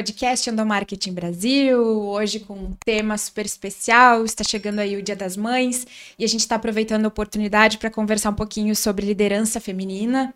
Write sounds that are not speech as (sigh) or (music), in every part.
podcast Endomarketing Brasil, hoje com um tema super especial. Está chegando aí o Dia das Mães e a gente está aproveitando a oportunidade para conversar um pouquinho sobre liderança feminina,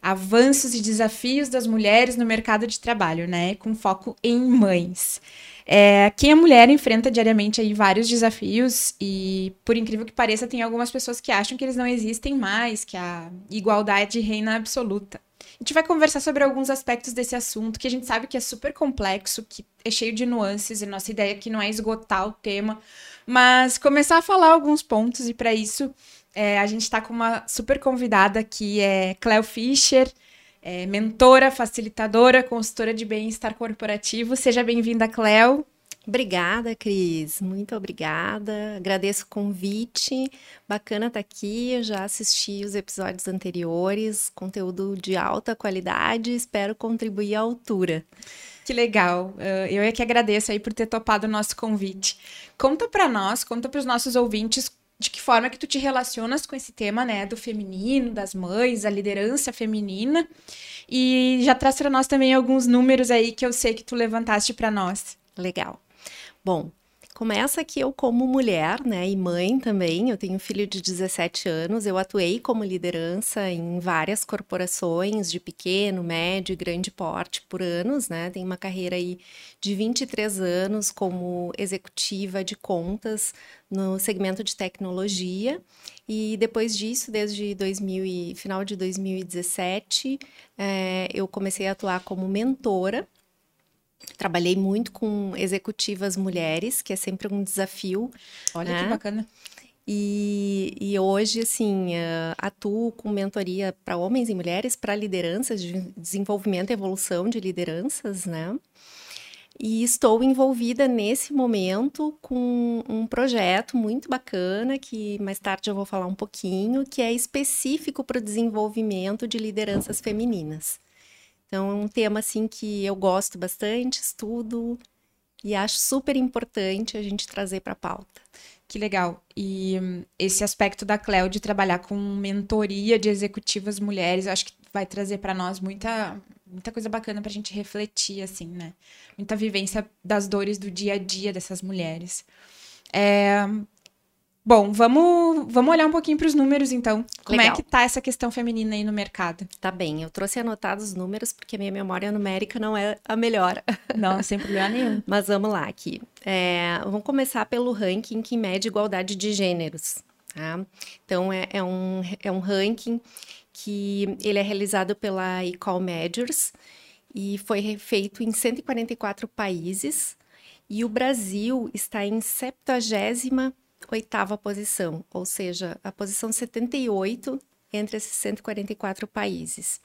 avanços e desafios das mulheres no mercado de trabalho, né? Com foco em mães. É, quem é mulher enfrenta diariamente aí vários desafios e, por incrível que pareça, tem algumas pessoas que acham que eles não existem mais, que a igualdade reina absoluta. A gente vai conversar sobre alguns aspectos desse assunto que a gente sabe que é super complexo, que é cheio de nuances, e nossa ideia aqui não é esgotar o tema, mas começar a falar alguns pontos, e para isso é, a gente está com uma super convidada que é Cleo Fischer, é, mentora, facilitadora, consultora de bem-estar corporativo. Seja bem-vinda, Cleo. Obrigada, Cris. Muito obrigada. Agradeço o convite. Bacana estar tá aqui. Eu já assisti os episódios anteriores, conteúdo de alta qualidade. Espero contribuir à altura. Que legal. Eu é que agradeço aí por ter topado o nosso convite. Conta para nós, conta para os nossos ouvintes de que forma que tu te relacionas com esse tema, né, do feminino, das mães, a liderança feminina. E já traz para nós também alguns números aí que eu sei que tu levantaste para nós. Legal. Bom, começa que eu como mulher, né, e mãe também, eu tenho um filho de 17 anos, eu atuei como liderança em várias corporações de pequeno, médio e grande porte por anos, né, tenho uma carreira aí de 23 anos como executiva de contas no segmento de tecnologia, e depois disso, desde 2000 e, final de 2017, é, eu comecei a atuar como mentora, Trabalhei muito com executivas mulheres, que é sempre um desafio. Olha né? que bacana. E, e hoje, assim, uh, atuo com mentoria para homens e mulheres, para lideranças, de desenvolvimento e evolução de lideranças, né? E estou envolvida nesse momento com um projeto muito bacana, que mais tarde eu vou falar um pouquinho, que é específico para o desenvolvimento de lideranças femininas. Então, é um tema assim que eu gosto bastante, estudo e acho super importante a gente trazer para a pauta. Que legal. E hum, esse aspecto da Cleo de trabalhar com mentoria de executivas mulheres, eu acho que vai trazer para nós muita muita coisa bacana para a gente refletir assim, né? Muita vivência das dores do dia a dia dessas mulheres. É, Bom, vamos, vamos olhar um pouquinho para os números, então. Como é Legal. é que tá essa questão feminina aí no mercado? Tá bem, eu trouxe anotados os números porque a minha memória numérica não é a melhor. (laughs) Não, sem problema nenhum. Mas vamos lá aqui. É, vamos começar pelo ranking que mede igualdade de gêneros. Tá? Então, é, é, um, é um ranking que ele é realizado pela Equal Measures e foi feito em 144 países. E o Brasil está em 70 oitava posição, ou seja, a posição 78 entre esses 144 países.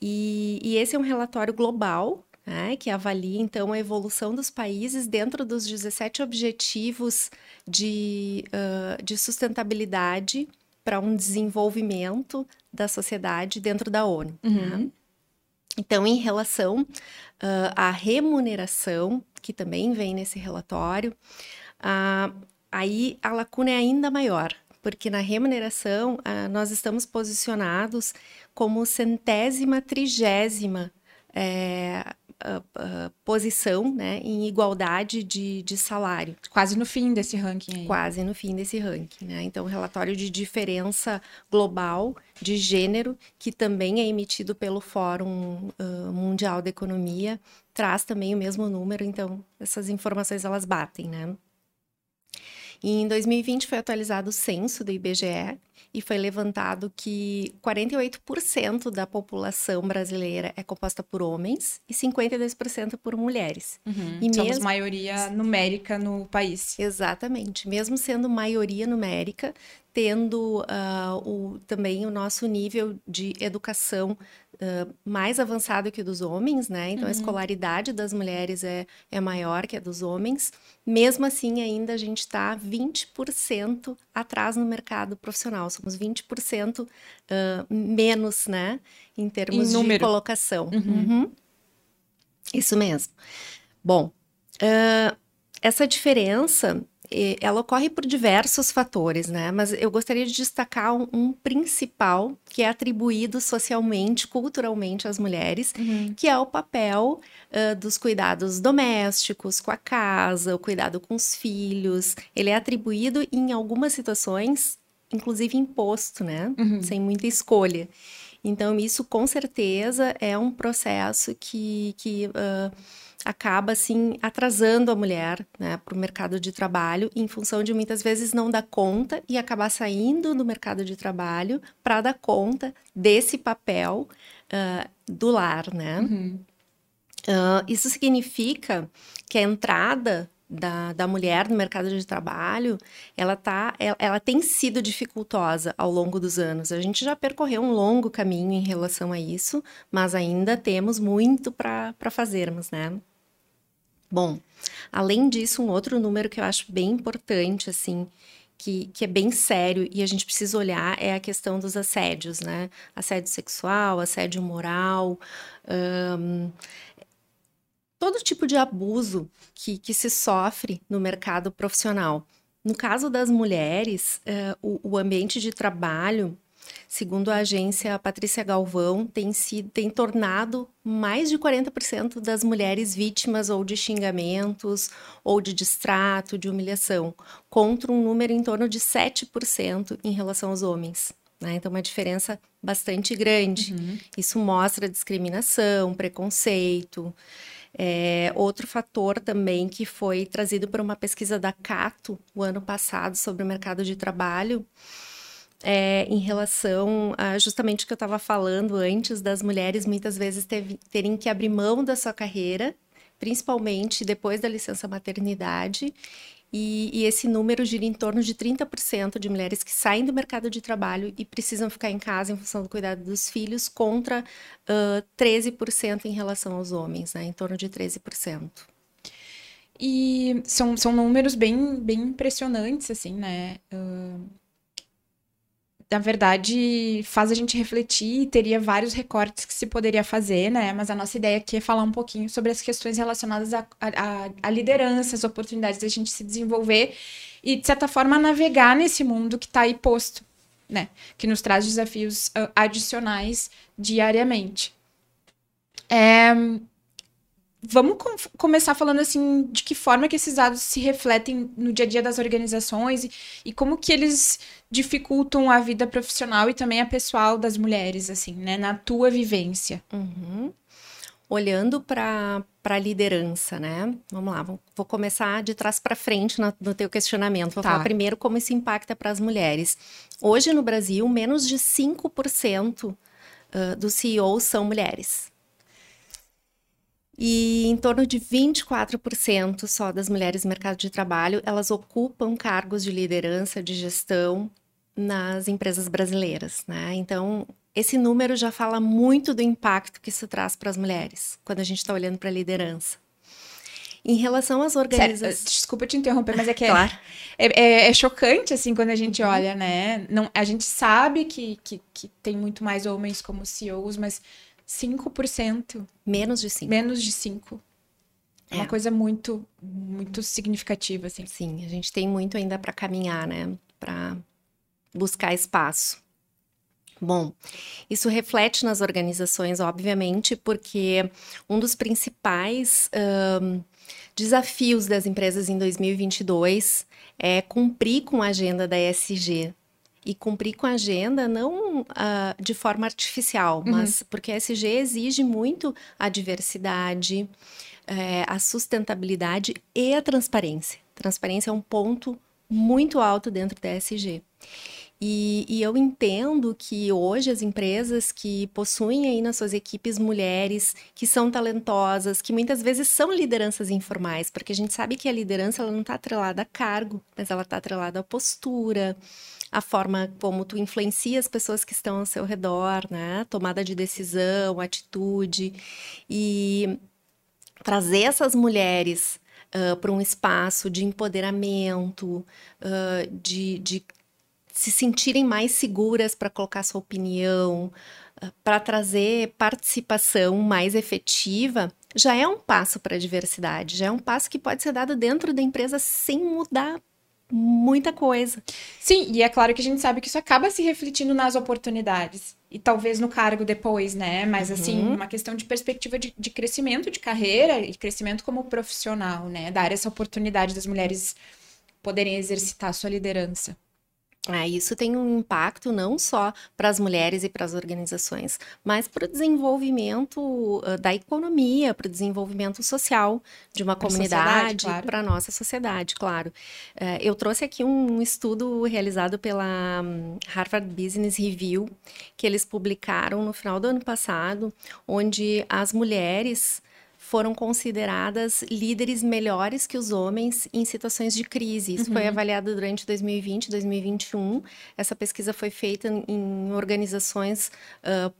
E, e esse é um relatório global né, que avalia então a evolução dos países dentro dos 17 objetivos de, uh, de sustentabilidade para um desenvolvimento da sociedade dentro da ONU. Uhum. Né? Então, em relação uh, à remuneração, que também vem nesse relatório, uh, aí a lacuna é ainda maior, porque na remuneração uh, nós estamos posicionados como centésima, trigésima é, uh, uh, posição né, em igualdade de, de salário. Quase no fim desse ranking aí. Quase no fim desse ranking. Né? Então, relatório de diferença global de gênero, que também é emitido pelo Fórum Mundial da Economia, traz também o mesmo número, então essas informações elas batem, né? E em 2020 foi atualizado o censo do IBGE e foi levantado que 48% da população brasileira é composta por homens e 52% por mulheres. Uhum. E Somos mesmo... maioria numérica no país. Exatamente. Mesmo sendo maioria numérica, tendo uh, o, também o nosso nível de educação uh, mais avançado que o dos homens, né? Então, uhum. a escolaridade das mulheres é, é maior que a dos homens. Mesmo assim, ainda a gente está 20% atrás no mercado profissional. Somos 20% uh, menos, né? Em termos em de colocação. Uhum. Uhum. Isso mesmo. Bom, essa diferença ela ocorre por diversos fatores, né? Mas eu gostaria de destacar um, um principal que é atribuído socialmente, culturalmente às mulheres, uhum. que é o papel uh, dos cuidados domésticos com a casa, o cuidado com os filhos. Ele é atribuído em algumas situações, inclusive imposto, né? Uhum. Sem muita escolha. Então, isso com certeza é um processo que, que uh, acaba assim atrasando a mulher né, para o mercado de trabalho em função de muitas vezes não dar conta e acabar saindo do mercado de trabalho para dar conta desse papel uh, do lar, né? Uhum. Uh, isso significa que a entrada da, da mulher no mercado de trabalho, ela, tá, ela, ela, tem sido dificultosa ao longo dos anos. A gente já percorreu um longo caminho em relação a isso, mas ainda temos muito para fazermos, né? Bom, além disso, um outro número que eu acho bem importante, assim, que, que, é bem sério e a gente precisa olhar é a questão dos assédios, né? Assédio sexual, assédio moral, todo tipo de abuso que, que se sofre no mercado profissional. No caso das mulheres, uh, o, o ambiente de trabalho Segundo a agência Patrícia Galvão, tem, sido, tem tornado mais de 40% das mulheres vítimas ou de xingamentos, ou de distrato, de humilhação, contra um número em torno de 7% em relação aos homens. Né? Então, uma diferença bastante grande. Uhum. Isso mostra discriminação, preconceito. É, outro fator também que foi trazido por uma pesquisa da Cato o ano passado sobre o mercado de trabalho é, em relação a justamente o que eu estava falando antes das mulheres muitas vezes teve, terem que abrir mão da sua carreira, principalmente depois da licença maternidade. E, e, esse número gira em torno de 30% de mulheres que saem do mercado de trabalho e precisam ficar em casa em função do cuidado dos filhos, contra uh, 13% em relação aos homens, né? em torno de 13%. E são, são números bem, bem impressionantes, assim, né? Uh na verdade, faz a gente refletir, teria vários recortes que se poderia fazer, né? Mas a nossa ideia aqui é falar um pouquinho sobre as questões relacionadas à, à liderança, as oportunidades da gente se desenvolver e, de certa forma, navegar nesse mundo que está aí posto, né? Que nos traz desafios uh, adicionais diariamente. É, Vamos com começar falando assim de que forma que esses dados se refletem no dia a dia das organizações e, e, como que eles dificultam a vida profissional e também a pessoal das mulheres, assim, né? Na tua vivência. Uhum. Olhando para a liderança, né? Vamos lá, vou, vou começar de trás para frente no, no, teu questionamento. Vou tá. falar primeiro como isso impacta para as mulheres. Hoje no Brasil, menos de 5% uh, dos CEOs são mulheres. E em torno de 24% só das mulheres no mercado de trabalho, elas ocupam cargos de liderança, de gestão nas empresas brasileiras, né? Então, esse número já fala muito do impacto que isso traz para as mulheres, quando a gente está olhando para a liderança. Em relação às organizações. Desculpa te interromper, mas é que é, claro. é, é, é, chocante, assim, quando a gente uhum. olha, né? Não, a gente sabe que, que, que tem muito mais homens como CEOs, mas 5%. Menos de 5%. Menos de 5%. É uma coisa muito, muito significativa, assim. Sim, a gente tem muito ainda para caminhar, né? Para buscar espaço. Bom, isso reflete nas organizações, obviamente, porque um dos principais um, desafios das empresas em 2022 é cumprir com a agenda da ESG, e cumprir com a agenda não uh, de forma artificial, uhum. mas porque a SG exige muito a diversidade, é, a sustentabilidade e a transparência. Transparência é um ponto muito alto dentro da SG. E, e, eu entendo que hoje as empresas que possuem aí nas suas equipes mulheres que são talentosas, que muitas vezes são lideranças informais, porque a gente sabe que a liderança ela não está atrelada a cargo, mas ela está atrelada à postura, a forma como tu influencia as pessoas que estão ao seu redor, né? Tomada de decisão, atitude e trazer essas mulheres uh, para um espaço de empoderamento, uh, de, de se sentirem mais seguras para colocar sua opinião, uh, para trazer participação mais efetiva, já é um passo para a diversidade, já é um passo que pode ser dado dentro da empresa sem mudar muita coisa. Sim, e é claro que a gente sabe que isso acaba se refletindo nas oportunidades. E talvez no cargo depois, né? Mas, assim, Uhum. uma questão de perspectiva de, de crescimento de carreira e crescimento como profissional, né? Dar essa oportunidade das mulheres poderem exercitar a sua liderança. Ah, isso tem um impacto não só para as mulheres e para as organizações, mas para o desenvolvimento ah, da economia, para o desenvolvimento social de uma Pra comunidade, claro. para a nossa sociedade, claro. Eh, eu trouxe aqui um estudo realizado pela hum, Harvard Business Review, que eles publicaram no final do ano passado, onde as mulheres foram consideradas líderes melhores que os homens em situações de crise. Isso foi avaliado durante 2020 e 2021. Essa pesquisa foi feita em organizações ah,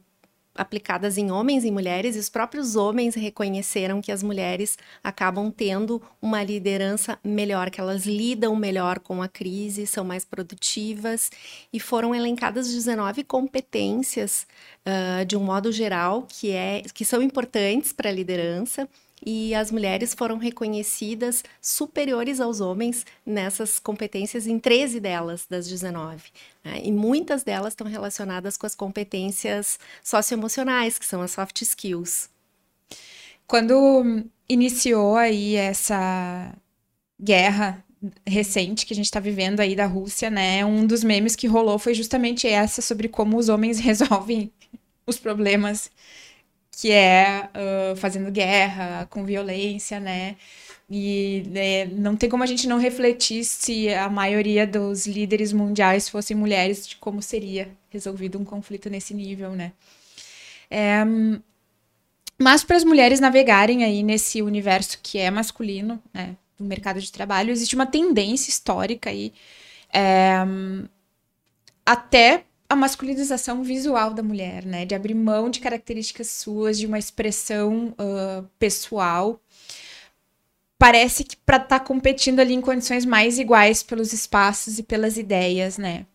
aplicadas em homens e mulheres, e os próprios homens reconheceram que as mulheres acabam tendo uma liderança melhor, que elas lidam melhor com a crise, são mais produtivas, e foram elencadas 19 competências ah, de um modo geral que, é, que são importantes para a liderança. E as mulheres foram reconhecidas superiores aos homens nessas competências em 13 delas, das 19. né? E muitas delas estão relacionadas com as competências socioemocionais, que são as soft skills. Quando iniciou aí essa guerra recente que a gente está vivendo aí da Rússia, né? Um dos memes que rolou foi justamente essa sobre como os homens (laughs) resolvem os problemas, que é ah, fazendo guerra, com violência, né? E né, não tem como a gente não refletir se a maioria dos líderes mundiais fossem mulheres, de como seria resolvido um conflito nesse nível, né? É, mas para as mulheres navegarem aí nesse universo que é masculino, né, do mercado de trabalho, existe uma tendência histórica aí é, até a masculinização visual da mulher, né, de abrir mão de características suas, de uma expressão ah, pessoal. Parece que para estar competindo ali em condições mais iguais pelos espaços e pelas ideias, né?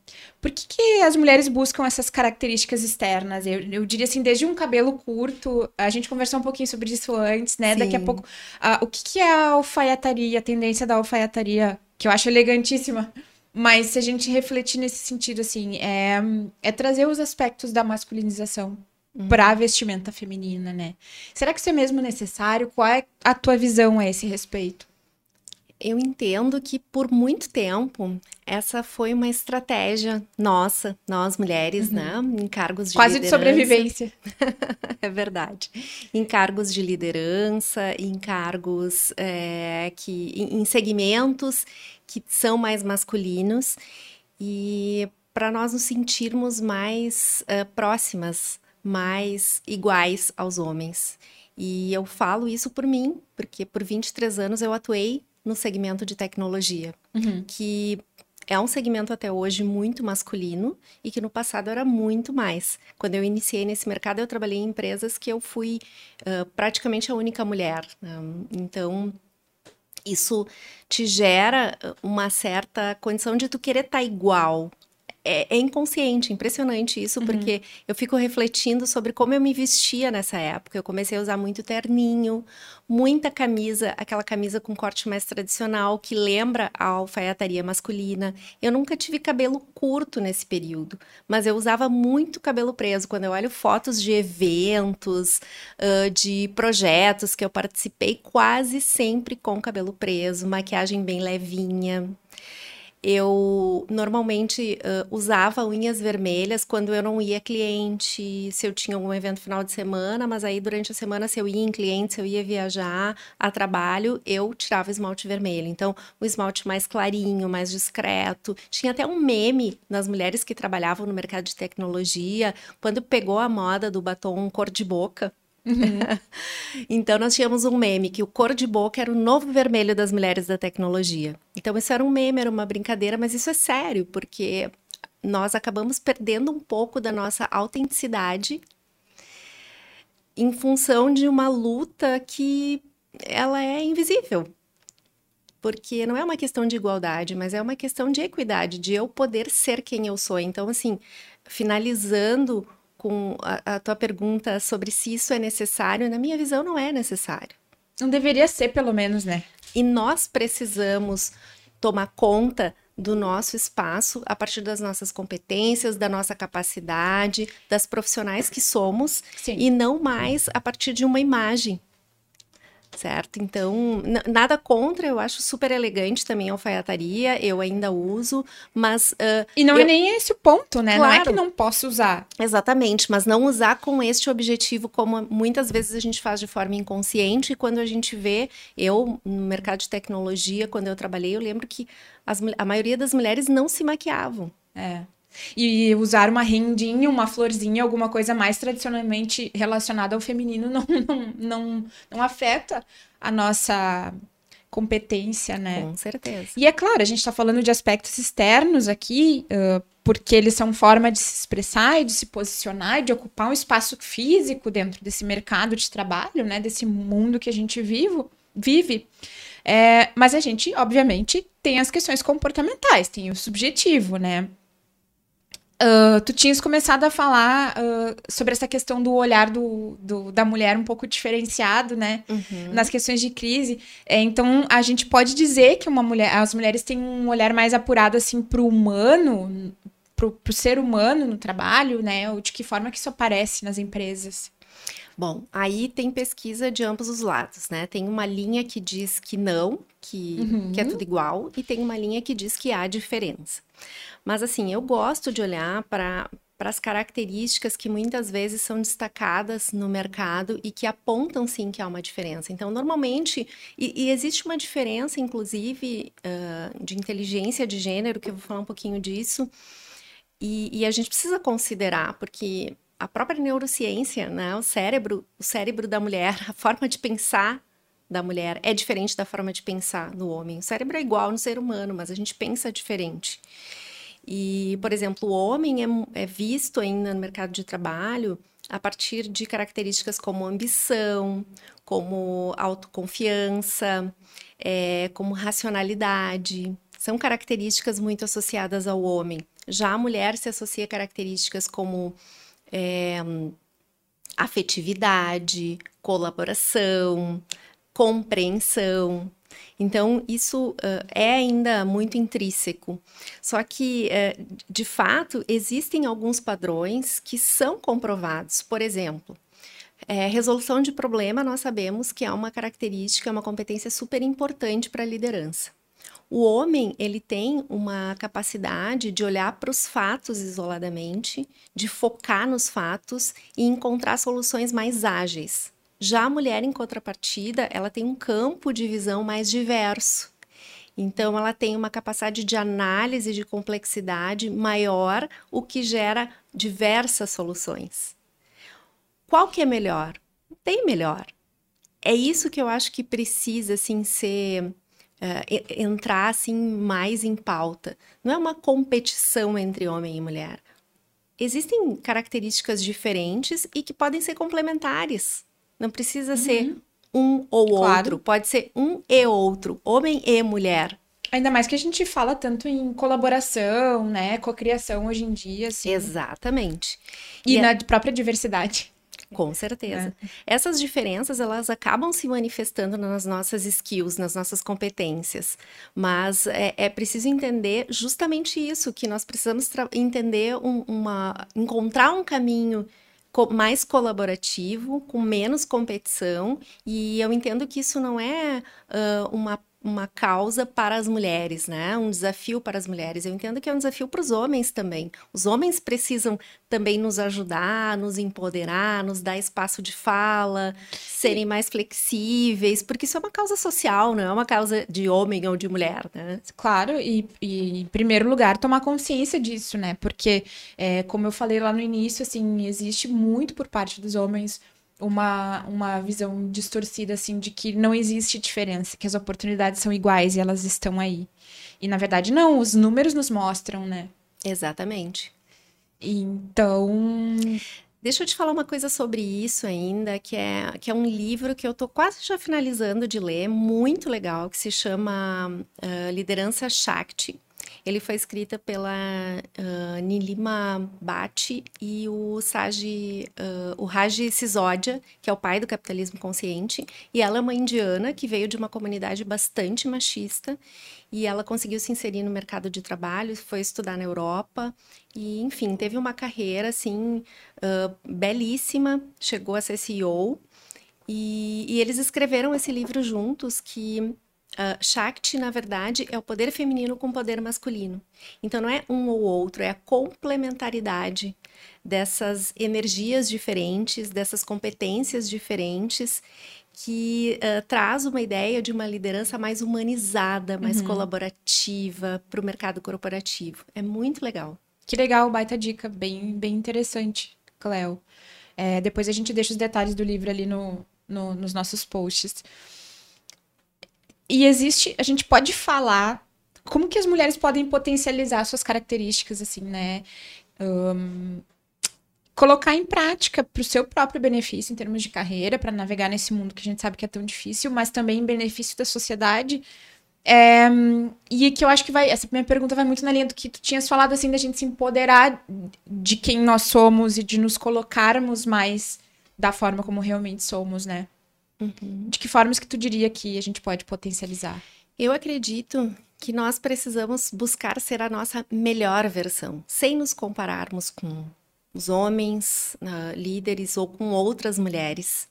Por que, que as mulheres buscam essas características externas? Eu, eu diria assim, desde um cabelo curto, a gente conversou um pouquinho sobre isso antes, né? Daqui a Sim. pouco, ah, o que, que é a alfaiataria, a tendência da alfaiataria, que eu acho elegantíssima. Mas se a gente refletir nesse sentido, assim, é, é trazer os aspectos da masculinização para a vestimenta feminina, né? Será que isso é mesmo necessário? Qual é a tua visão a esse respeito? Eu entendo que por muito tempo essa foi uma estratégia nossa, nós mulheres, né, em cargos de Quase de liderança. sobrevivência. (laughs) É verdade. Em cargos de liderança, em cargos é, que em, em segmentos que são mais masculinos e para nós nos sentirmos mais eh, próximas, mais iguais aos homens. E eu falo isso por mim, porque por 23 anos eu atuei no segmento de tecnologia, Uhum. que é um segmento até hoje muito masculino e que no passado era muito mais. Quando eu iniciei nesse mercado, eu trabalhei em empresas que eu fui ah, praticamente a única mulher. né? Então, isso te gera ah, uma certa condição de tu querer estar igual. É, é inconsciente, impressionante isso, porque eu fico refletindo sobre como eu me vestia nessa época. Eu comecei a usar muito terninho, muita camisa, aquela camisa com corte mais tradicional, que lembra a alfaiataria masculina. Eu nunca tive cabelo curto nesse período, mas eu usava muito cabelo preso. Quando eu olho fotos de eventos, ah, de projetos que eu participei, quase sempre com cabelo preso, maquiagem bem levinha. Eu normalmente ah, usava unhas vermelhas quando eu não ia cliente, se eu tinha algum evento final de semana, mas aí durante a semana, se eu ia em cliente, se eu ia viajar a trabalho, eu tirava esmalte vermelho. Então, o esmalte mais clarinho, mais discreto. Tinha até um meme nas mulheres que trabalhavam no mercado de tecnologia, quando pegou a moda do batom cor de boca. (laughs) Então, nós tínhamos um meme que o cor de boca era o novo vermelho das mulheres da tecnologia. Então, isso era um meme, era uma brincadeira, mas isso é sério, porque nós acabamos perdendo um pouco da nossa autenticidade em função de uma luta que ela é invisível. Porque não é uma questão de igualdade, mas é uma questão de equidade, de eu poder ser quem eu sou. Então, assim, finalizando com a, a tua pergunta sobre se isso é necessário, na minha visão, não é necessário. Não deveria ser, pelo menos, né? E nós precisamos tomar conta do nosso espaço a partir das nossas competências, da nossa capacidade, das profissionais que somos Sim. e não mais a partir de uma imagem. Certo? Então, nada contra, eu acho super elegante também a alfaiataria, eu ainda uso, mas. Uh, e não é eu... é nem esse o ponto, né? Claro. Não é que não posso usar. Exatamente, mas não usar com este objetivo, como muitas vezes a gente faz de forma inconsciente, e quando a gente vê, eu, no mercado de tecnologia, quando eu trabalhei, eu lembro que as, a maioria das mulheres não se maquiavam. É. E usar uma rendinha, uma florzinha, alguma coisa mais tradicionalmente relacionada ao feminino (laughs) não, não, não, não afeta a nossa competência, né? Com certeza. E é claro, a gente está falando de aspectos externos aqui, uh, porque eles são forma de se expressar e de se posicionar e de ocupar um espaço físico dentro desse mercado de trabalho, né? Desse mundo que a gente vivo, vive. É, mas a gente, obviamente, tem as questões comportamentais, tem o subjetivo, né? Uh, tu tinhas começado a falar uh, sobre essa questão do olhar do, do, da mulher um pouco diferenciado, né? Uhum. Nas questões de crise. É, então, a gente pode dizer que uma mulher, as mulheres têm um olhar mais apurado, assim, pro humano, pro, pro ser humano no trabalho, né? Ou de que forma que isso aparece nas empresas. Bom, aí tem pesquisa de ambos os lados, né? Tem uma linha que diz que não, que, uhum. que é tudo igual, e tem uma linha que diz que há diferença. Mas, assim, eu gosto de olhar para para as características que muitas vezes são destacadas no mercado e que apontam sim que há uma diferença. Então, normalmente, e, e existe uma diferença, inclusive, uh, de inteligência de gênero, que eu vou falar um pouquinho disso, e, e a gente precisa considerar, porque a própria neurociência, né, o cérebro, o cérebro da mulher, (laughs) a forma de pensar da mulher é diferente da forma de pensar no homem. O cérebro é igual no ser humano, mas a gente pensa diferente. E, por exemplo, o homem é, é visto ainda no mercado de trabalho a partir de características como ambição, como autoconfiança, é, como racionalidade. São características muito associadas ao homem. Já a mulher se associa a características como é, afetividade, colaboração, compreensão. Então, isso uh, é ainda muito intrínseco. Só que, uh, de fato, existem alguns padrões que são comprovados. Por exemplo, é, resolução de problema, nós sabemos que é uma característica, uma competência super importante para a liderança. O homem, ele tem uma capacidade de olhar para os fatos isoladamente, de focar nos fatos e encontrar soluções mais ágeis. Já a mulher, em contrapartida, ela tem um campo de visão mais diverso. Então, ela tem uma capacidade de análise de complexidade maior, o que gera diversas soluções. Qual que é melhor? Tem melhor. É isso que eu acho que precisa assim ser uh, entrar assim mais em pauta. Não é uma competição entre homem e mulher. Existem características diferentes e que podem ser complementares. Não precisa uhum. ser um ou claro. outro, pode ser um e outro, homem e mulher. Ainda mais que a gente fala tanto em colaboração, né, cocriação hoje em dia, assim. Exatamente. E, e na é... própria diversidade. Com certeza. É. Essas diferenças, elas acabam se manifestando nas nossas skills, nas nossas competências. Mas é, é preciso entender justamente isso, que nós precisamos entender um, uma... encontrar um caminho mais colaborativo, com menos competição, e eu entendo que isso não é uh, uma uma causa para as mulheres, né? Um desafio para as mulheres. Eu entendo que é um desafio para os homens também. Os homens precisam também nos ajudar, nos empoderar, nos dar espaço de fala, serem mais flexíveis, porque isso é uma causa social, não é uma causa de homem ou de mulher, né? Claro, e, e em primeiro lugar tomar consciência disso, né? Porque, é, como eu falei lá no início, assim, existe muito por parte dos homens uma, uma visão distorcida, assim, de que não existe diferença, que as oportunidades são iguais e elas estão aí. E, na verdade, não, os números nos mostram, né? Exatamente. Então. Deixa eu te falar uma coisa sobre isso ainda, que é, que é um livro que eu tô quase já finalizando de ler, muito legal, que se chama uh, Liderança Shakti. Ele foi escrito pela uh, Nilima Bhatt e o Saji, uh, o Raji Sisodia, que é o pai do capitalismo consciente, e ela é uma indiana que veio de uma comunidade bastante machista e ela conseguiu se inserir no mercado de trabalho, foi estudar na Europa e, enfim, teve uma carreira assim uh, belíssima, chegou a ser CEO e, e eles escreveram esse livro juntos que Uh, Shakti, na verdade, é o poder feminino com poder masculino. Então, não é um ou outro, é a complementaridade dessas energias diferentes, dessas competências diferentes, que uh, traz uma ideia de uma liderança mais humanizada, mais uhum. colaborativa para o mercado corporativo. É muito legal. Que legal, baita dica, bem, bem interessante, Cleo. É, depois a gente deixa os detalhes do livro ali no, no, nos nossos posts. E existe, a gente pode falar como que as mulheres podem potencializar suas características, assim, né? Um, colocar em prática para o seu próprio benefício em termos de carreira, para navegar nesse mundo que a gente sabe que é tão difícil, mas também em benefício da sociedade. É, e que eu acho que vai. Essa minha pergunta vai muito na linha do que tu tinhas falado, assim, da gente se empoderar de quem nós somos e de nos colocarmos mais da forma como realmente somos, né? Uhum. De que formas que tu diria que a gente pode potencializar? Eu acredito que nós precisamos buscar ser a nossa melhor versão, sem nos compararmos com os homens, uh, líderes ou com outras mulheres,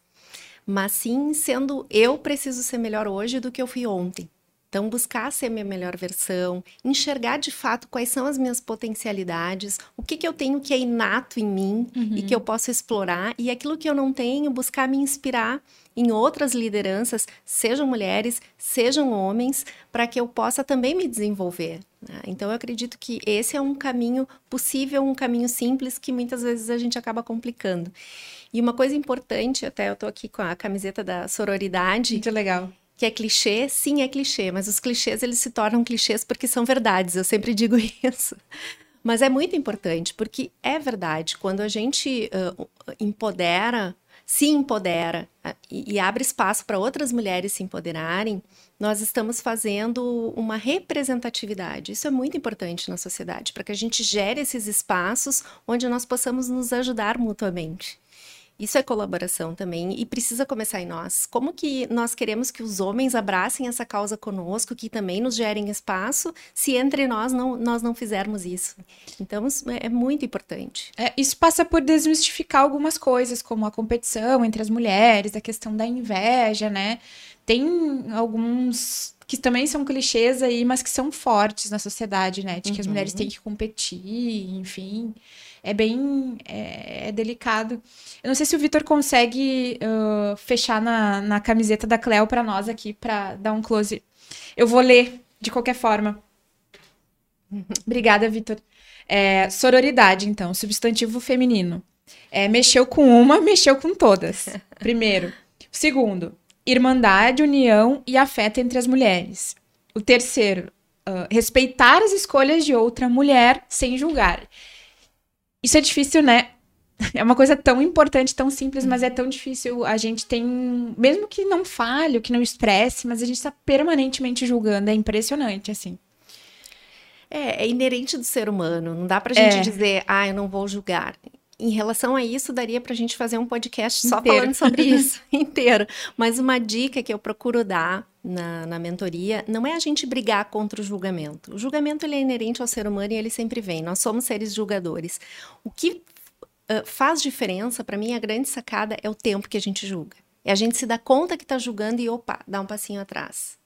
mas sim sendo eu preciso ser melhor hoje do que eu fui ontem. Então, buscar ser a minha melhor versão, enxergar de fato quais são as minhas potencialidades, o que, que eu tenho que é inato em mim uhum. e que eu posso explorar, e aquilo que eu não tenho, buscar me inspirar em outras lideranças, sejam mulheres, sejam homens, para que eu possa também me desenvolver. Né? Então, eu acredito que esse é um caminho possível, um caminho simples que muitas vezes a gente acaba complicando. E uma coisa importante, até eu estou aqui com a camiseta da sororidade. Muito legal que é clichê, sim, é clichê, mas os clichês eles se tornam clichês porque são verdades, eu sempre digo (laughs) isso. Mas é muito importante, porque é verdade, quando a gente uh, empodera, se empodera uh, e, e abre espaço para outras mulheres se empoderarem, nós estamos fazendo uma representatividade. Isso é muito importante na sociedade, para que a gente gere esses espaços onde nós possamos nos ajudar mutuamente. Isso é colaboração também e precisa começar em nós. Como que nós queremos que os homens abracem essa causa conosco, que também nos gerem espaço, se entre nós não, nós não fizermos isso? Então, é, é muito importante. É, isso passa por desmistificar algumas coisas, como a competição entre as mulheres, a questão da inveja, né? Tem alguns que também são clichês aí, mas que são fortes na sociedade, né? De que uhum. as mulheres têm que competir, enfim é bem é, é delicado. Eu não sei se o Vitor consegue uh, fechar na, na camiseta da Cleo para nós aqui, para dar um close. Eu vou ler de qualquer forma. (laughs) Obrigada, Vitor. É, sororidade, então, substantivo feminino. É, mexeu com uma, mexeu com todas. (laughs) Primeiro. Segundo, irmandade, união e afeto entre as mulheres. O terceiro, uh, respeitar as escolhas de outra mulher sem julgar. Isso é difícil, né? (laughs) É uma coisa tão importante, tão simples, mas é tão difícil. A gente tem, mesmo que não fale, que não expresse, mas a gente está permanentemente julgando. É impressionante, assim. É, é inerente do ser humano. Não dá pra gente é. dizer, ah, eu não vou julgar. Em relação a isso, daria pra gente fazer um podcast só inteiro. falando sobre (laughs) isso (laughs) inteiro. Mas uma dica que eu procuro dar na, na mentoria não é a gente brigar contra o julgamento. O julgamento ele é inerente ao ser humano e ele sempre vem. Nós somos seres julgadores. O que uh, faz diferença, para mim, a grande sacada é o tempo que a gente julga. É a gente se dar conta que está julgando e, opa, dá um passinho atrás.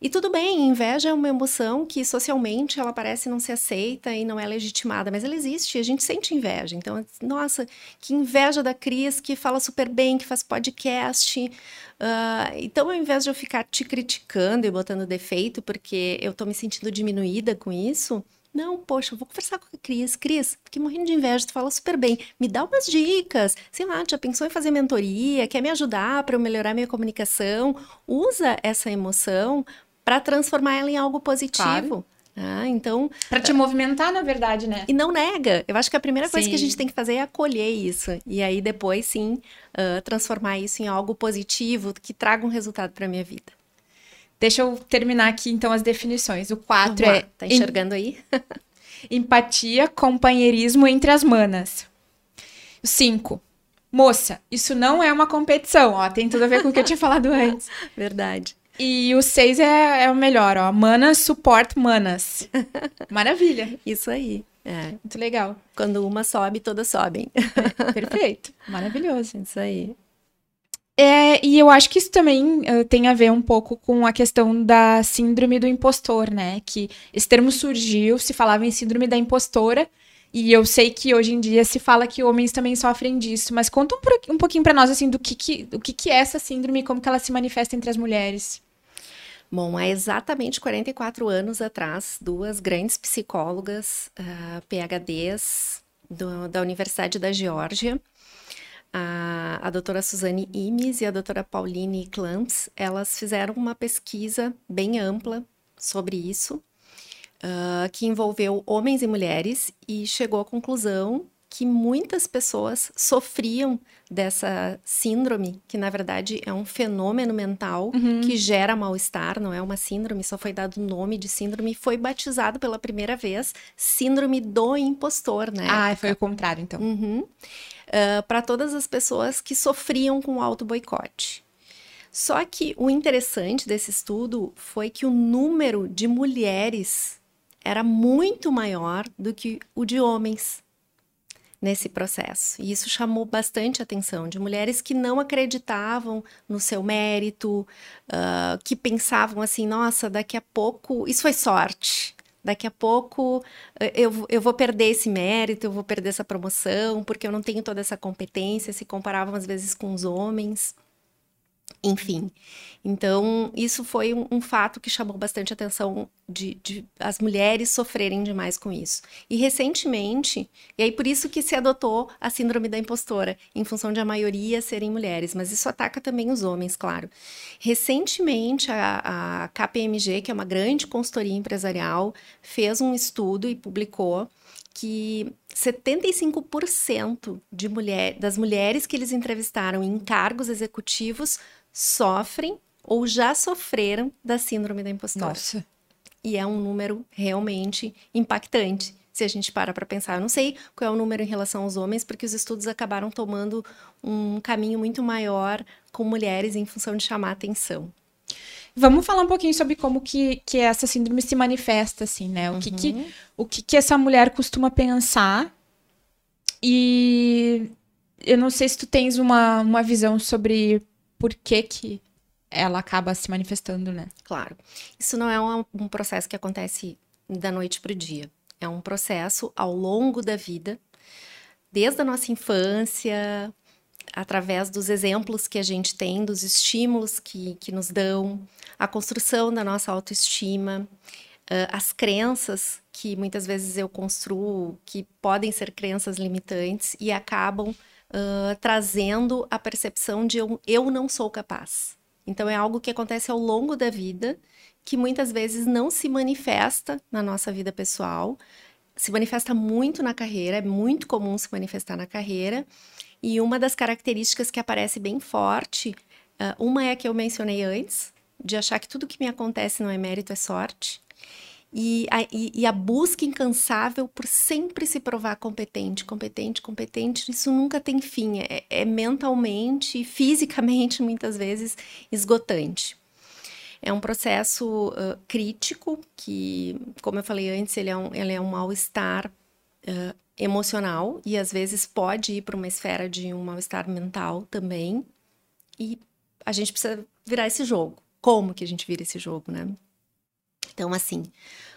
E tudo bem, inveja é uma emoção que socialmente ela parece não ser aceita e não é legitimada, mas ela existe, a gente sente inveja. Então, nossa, que inveja da Cris, que fala super bem, que faz podcast. Uh, então, ao invés de eu ficar te criticando e botando defeito, porque eu tô me sentindo diminuída com isso, não, poxa, vou conversar com a Cris. Cris, fiquei morrendo de inveja, tu fala super bem. Me dá umas dicas. Sei lá, já pensou em fazer mentoria? Quer me ajudar para eu melhorar minha comunicação? Usa essa emoção para transformar ela em algo positivo. Claro. Ah, então. Para te movimentar, na verdade, né? E não nega. Eu acho que a primeira sim. coisa que a gente tem que fazer é acolher isso. E aí depois, sim, uh, transformar isso em algo positivo que traga um resultado para minha vida. Deixa eu terminar aqui, então, as definições. O 4 é. Tá enxergando aí? (laughs) empatia, companheirismo entre as manas. O 5. Moça, isso não é uma competição, ó. Tem tudo a ver com o que eu tinha falado (laughs) antes. Verdade. E o 6 é, é o melhor, ó. Manas support manas. (laughs) Maravilha. Isso aí. É. Muito legal. Quando uma sobe, todas sobem. É, perfeito. (laughs) Maravilhoso. Isso aí. É, e eu acho que isso também uh, tem a ver um pouco com a questão da síndrome do impostor, né? Que esse termo surgiu, se falava em síndrome da impostora, e eu sei que hoje em dia se fala que homens também sofrem disso, mas conta um, um pouquinho para nós, assim, do que, que, do que, que é essa síndrome e como que ela se manifesta entre as mulheres. Bom, há exatamente 44 anos atrás, duas grandes psicólogas, uh, PhDs, do, da Universidade da Geórgia, a, a doutora Suzane Imes e a doutora Pauline Clamps, elas fizeram uma pesquisa bem ampla sobre isso, uh, que envolveu homens e mulheres e chegou à conclusão que muitas pessoas sofriam dessa síndrome, que na verdade é um fenômeno mental uhum. que gera mal-estar, não é uma síndrome, só foi dado o nome de síndrome, foi batizado pela primeira vez síndrome do impostor, né? Ah, foi o contrário, então. Uhum. Uh, para todas as pessoas que sofriam com o auto-boicote. Só que o interessante desse estudo foi que o número de mulheres era muito maior do que o de homens nesse processo. E isso chamou bastante atenção de mulheres que não acreditavam no seu mérito, uh, que pensavam assim: nossa, daqui a pouco. Isso foi sorte. Daqui a pouco eu, eu vou perder esse mérito, eu vou perder essa promoção, porque eu não tenho toda essa competência. Se comparavam às vezes com os homens. Enfim, então isso foi um, um fato que chamou bastante atenção de, de, as mulheres sofrerem demais com isso. E recentemente, e aí por isso que se adotou a síndrome da impostora, em função de a maioria serem mulheres, mas isso ataca também os homens, claro. Recentemente, a, a KPMG, que é uma grande consultoria empresarial, fez um estudo e publicou que 75% de mulher, das mulheres que eles entrevistaram em cargos executivos sofrem ou já sofreram da síndrome da impostora. Nossa. E é um número realmente impactante. Se a gente para para pensar, eu não sei qual é o número em relação aos homens, porque os estudos acabaram tomando um caminho muito maior com mulheres em função de chamar atenção. Vamos falar um pouquinho sobre como que, que essa síndrome se manifesta, assim, né? O, uhum. que, que, o que, que essa mulher costuma pensar. E eu não sei se tu tens uma, uma visão sobre por que, que ela acaba se manifestando, né? Claro. Isso não é um, um processo que acontece da noite para o dia. É um processo ao longo da vida, desde a nossa infância, através dos exemplos que a gente tem, dos estímulos que, que nos dão, a construção da nossa autoestima, uh, as crenças que muitas vezes eu construo, que podem ser crenças limitantes e acabam trazendo a percepção de eu, eu não sou capaz. Então, é algo que acontece ao longo da vida, que muitas vezes não se manifesta na nossa vida pessoal, se manifesta muito na carreira, é muito comum se manifestar na carreira. E uma das características que aparece bem forte, uh, uma é a que eu mencionei antes, de achar que tudo que me acontece não é mérito, é sorte e a, e, e a busca incansável por sempre se provar competente, competente, competente, isso nunca tem fim, é, é mentalmente e fisicamente, (laughs) muitas vezes, esgotante. É um processo uh, crítico que, como eu falei antes, ele é um, ele é um mal-estar uh, emocional e às vezes pode ir para uma esfera de um mal-estar mental também. E a gente precisa virar esse jogo. Como que a gente vira esse jogo, né? Então, assim,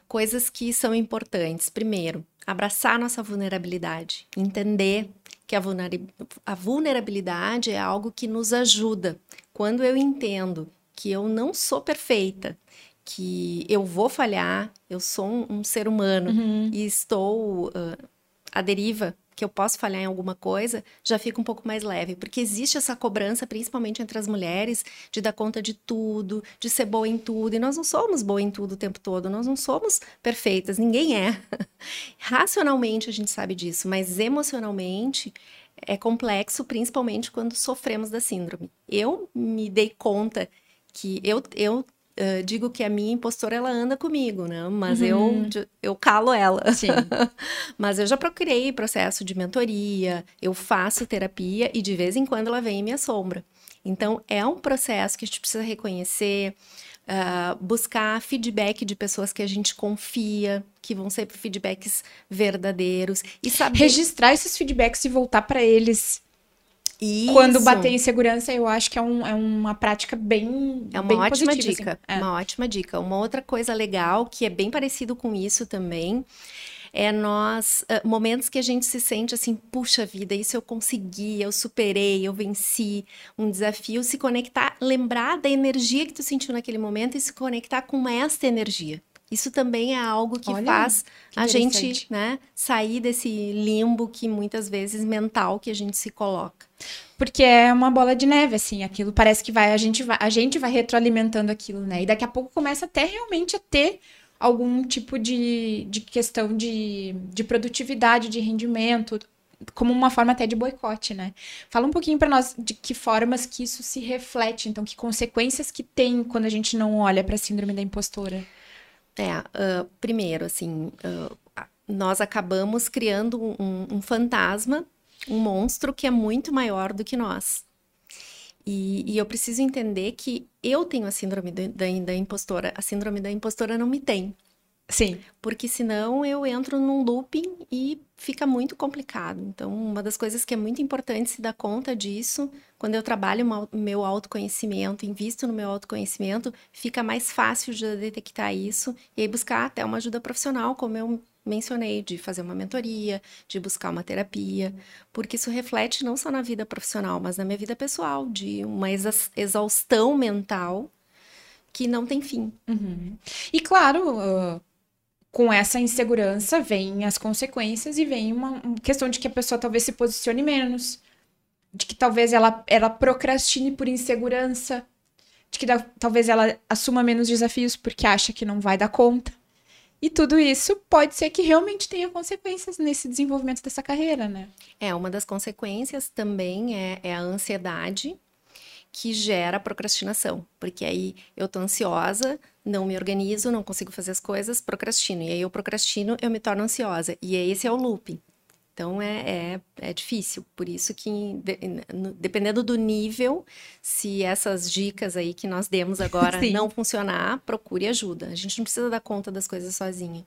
coisas que são importantes. Primeiro, abraçar nossa vulnerabilidade, entender que a, vulnerabilidade é algo que nos ajuda. Quando eu entendo que eu não sou perfeita, que eu vou falhar, eu sou um, um ser humano uhum. e estou uh, à deriva que eu posso falhar em alguma coisa, já fica um pouco mais leve, porque existe essa cobrança, principalmente entre as mulheres, de dar conta de tudo, de ser boa em tudo, e nós não somos boa em tudo o tempo todo, nós não somos perfeitas, ninguém é. (laughs) Racionalmente a gente sabe disso, mas emocionalmente é complexo, principalmente quando sofremos da síndrome. Eu me dei conta que eu, eu uh, digo que a minha impostora ela anda comigo, né? Mas uhum. eu, eu calo ela. Sim. (laughs) Mas eu já procurei processo de mentoria, eu faço terapia e de vez em quando ela vem em minha sombra. Então é um processo que a gente precisa reconhecer. Uh, buscar feedback de pessoas que a gente confia, que vão ser feedbacks verdadeiros e saber registrar esses feedbacks e voltar para eles isso. Quando bater em segurança, eu acho que é, um, é uma prática bem. É uma bem ótima positiva, dica. Assim. É. Uma ótima dica. Uma outra coisa legal, que é bem parecido com isso também, é nós. Uh, momentos que a gente se sente assim, puxa vida, isso eu consegui, eu superei, eu venci um desafio, se conectar, lembrar da energia que tu sentiu naquele momento e se conectar com esta energia. Isso também é algo que Olha, faz que a gente né, sair desse limbo que muitas vezes mental que a gente se coloca. Porque é uma bola de neve, assim, aquilo parece que vai, a gente vai, a gente vai retroalimentando aquilo, né? E daqui a pouco começa até realmente a ter algum tipo de, de questão de, de produtividade, de rendimento, como uma forma até de boicote, né? Fala um pouquinho para nós de que formas que isso se reflete, então, que consequências que tem quando a gente não olha para a síndrome da impostora. É, uh, primeiro, assim, uh, nós acabamos criando um, um, fantasma, um monstro que é muito maior do que nós. E, e eu preciso entender que eu tenho a síndrome da, da impostora. A síndrome da impostora não me tem. Sim. Porque senão eu entro num looping e fica muito complicado. Então, uma das coisas que é muito importante se dar conta disso, quando eu trabalho o meu autoconhecimento, invisto no meu autoconhecimento, fica mais fácil de detectar isso e aí buscar até uma ajuda profissional, como eu mencionei, de fazer uma mentoria, de buscar uma terapia, porque isso reflete não só na vida profissional, mas na minha vida pessoal, de uma exaustão mental que não tem fim. Uhum. E claro, uh com essa insegurança vem as consequências e vem uma, uma, questão de que a pessoa talvez se posicione menos, de que talvez ela, ela procrastine por insegurança, de que da, talvez ela assuma menos desafios porque acha que não vai dar conta. E tudo isso pode ser que realmente tenha consequências nesse desenvolvimento dessa carreira, né? É, uma das consequências também é, é a ansiedade que gera procrastinação, porque aí eu tô ansiosa, não me organizo, não consigo fazer as coisas, procrastino. E aí eu procrastino, eu me torno ansiosa. E esse é o looping. Então é, é, é difícil. Por isso que, de, dependendo do nível, se essas dicas aí que nós demos (laughs) agora não funcionar, procure ajuda. A gente não precisa dar conta das coisas sozinha.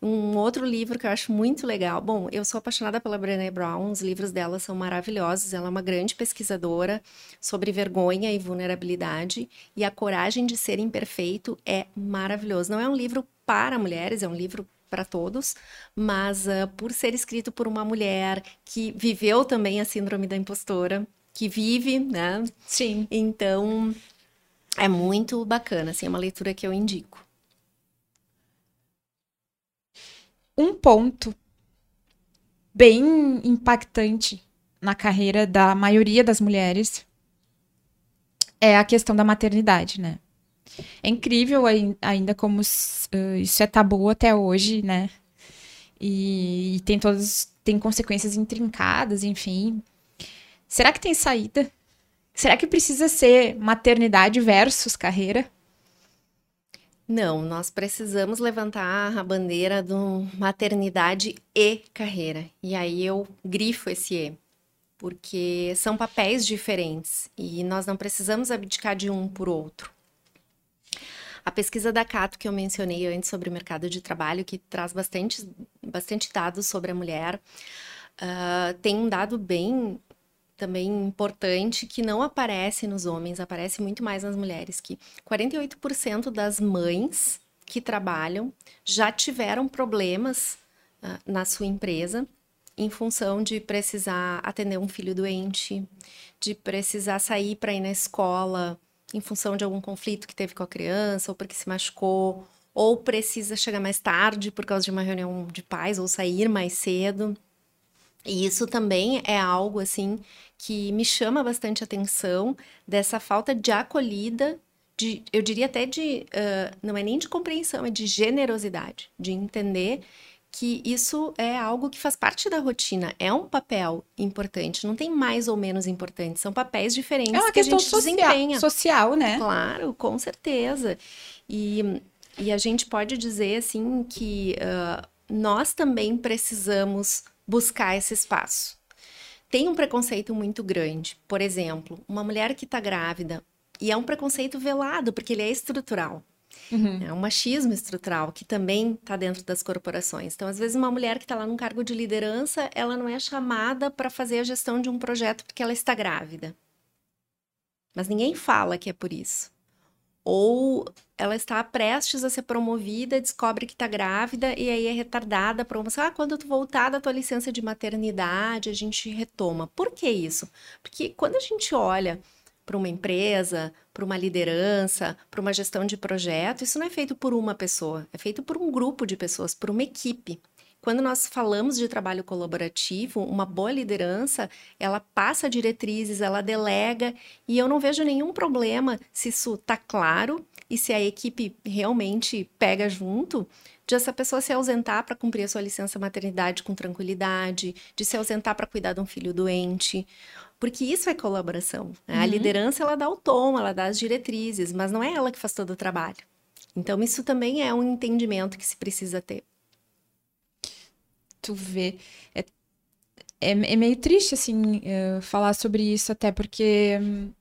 Um outro livro que eu acho muito legal. Bom, eu sou apaixonada pela Brené Brown, os livros dela são maravilhosos. Ela é uma grande pesquisadora sobre vergonha e vulnerabilidade. E A Coragem de Ser Imperfeito é maravilhoso. Não é um livro para mulheres, é um livro para todos, mas uh, por ser escrito por uma mulher que viveu também a síndrome da impostora, que vive, né? Sim. Então, é muito bacana, assim, é uma leitura que eu indico. um ponto bem impactante na carreira da maioria das mulheres é a questão da maternidade, né? É incrível ainda como isso é tabu até hoje, né? E, e tem todas tem consequências intrincadas, enfim. Será que tem saída? Será que precisa ser maternidade versus carreira? Não, nós precisamos levantar a bandeira do maternidade e carreira. E aí eu grifo esse E, porque são papéis diferentes e nós não precisamos abdicar de um por outro. A pesquisa da Cato que eu mencionei antes sobre o mercado de trabalho, que traz bastante, bastante dados sobre a mulher, uh, tem um dado bem também importante que não aparece nos homens, aparece muito mais nas mulheres, que 48% das mães que trabalham já tiveram problemas uh, na sua empresa em função de precisar atender um filho doente, de precisar sair para ir na escola em função de algum conflito que teve com a criança ou porque se machucou, ou precisa chegar mais tarde por causa de uma reunião de pais ou sair mais cedo. E isso também é algo assim que me chama bastante atenção dessa falta de acolhida, de, eu diria até de, uh, não é nem de compreensão, é de generosidade, de entender que isso é algo que faz parte da rotina, é um papel importante, não tem mais ou menos importante, são papéis diferentes é uma que a gente social, desempenha. social, né? Claro, com certeza. E, e a gente pode dizer assim que uh, nós também precisamos buscar esse espaço. Tem um preconceito muito grande. Por exemplo, uma mulher que está grávida, e é um preconceito velado, porque ele é estrutural. Uhum. É um machismo estrutural que também está dentro das corporações. Então, às vezes, uma mulher que está lá num cargo de liderança, ela não é chamada para fazer a gestão de um projeto porque ela está grávida. Mas ninguém fala que é por isso. Ou ela está prestes a ser promovida, descobre que está grávida e aí é retardada a promoção. Ah, quando tu voltar da tua licença de maternidade, a gente retoma. Por que isso? Porque quando a gente olha para uma empresa, para uma liderança, para uma gestão de projeto, isso não é feito por uma pessoa, é feito por um grupo de pessoas, por uma equipe. Quando nós falamos de trabalho colaborativo, uma boa liderança, ela passa diretrizes, ela delega, e eu não vejo nenhum problema se isso está claro e se a equipe realmente pega junto, de essa pessoa se ausentar para cumprir a sua licença maternidade com tranquilidade, de se ausentar para cuidar de um filho doente, porque isso é colaboração. Né? Uhum. A liderança ela dá o tom, ela dá as diretrizes, mas não é ela que faz todo o trabalho. Então isso também é um entendimento que se precisa ter. Tu vê, é, é, é meio triste assim uh, falar sobre isso até porque um,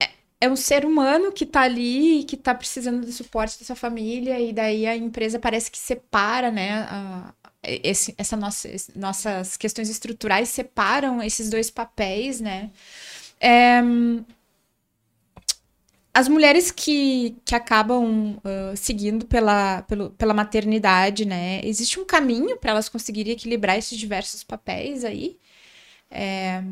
é, é um ser humano que tá ali, que tá precisando do suporte da sua família, e daí a empresa parece que separa, né, a, esse, essa nossa, nossas questões estruturais separam esses dois papéis, né? É, as mulheres que, que acabam uh, seguindo pela, pelo, pela maternidade, né? Existe um caminho para elas conseguirem equilibrar esses diversos papéis aí? É,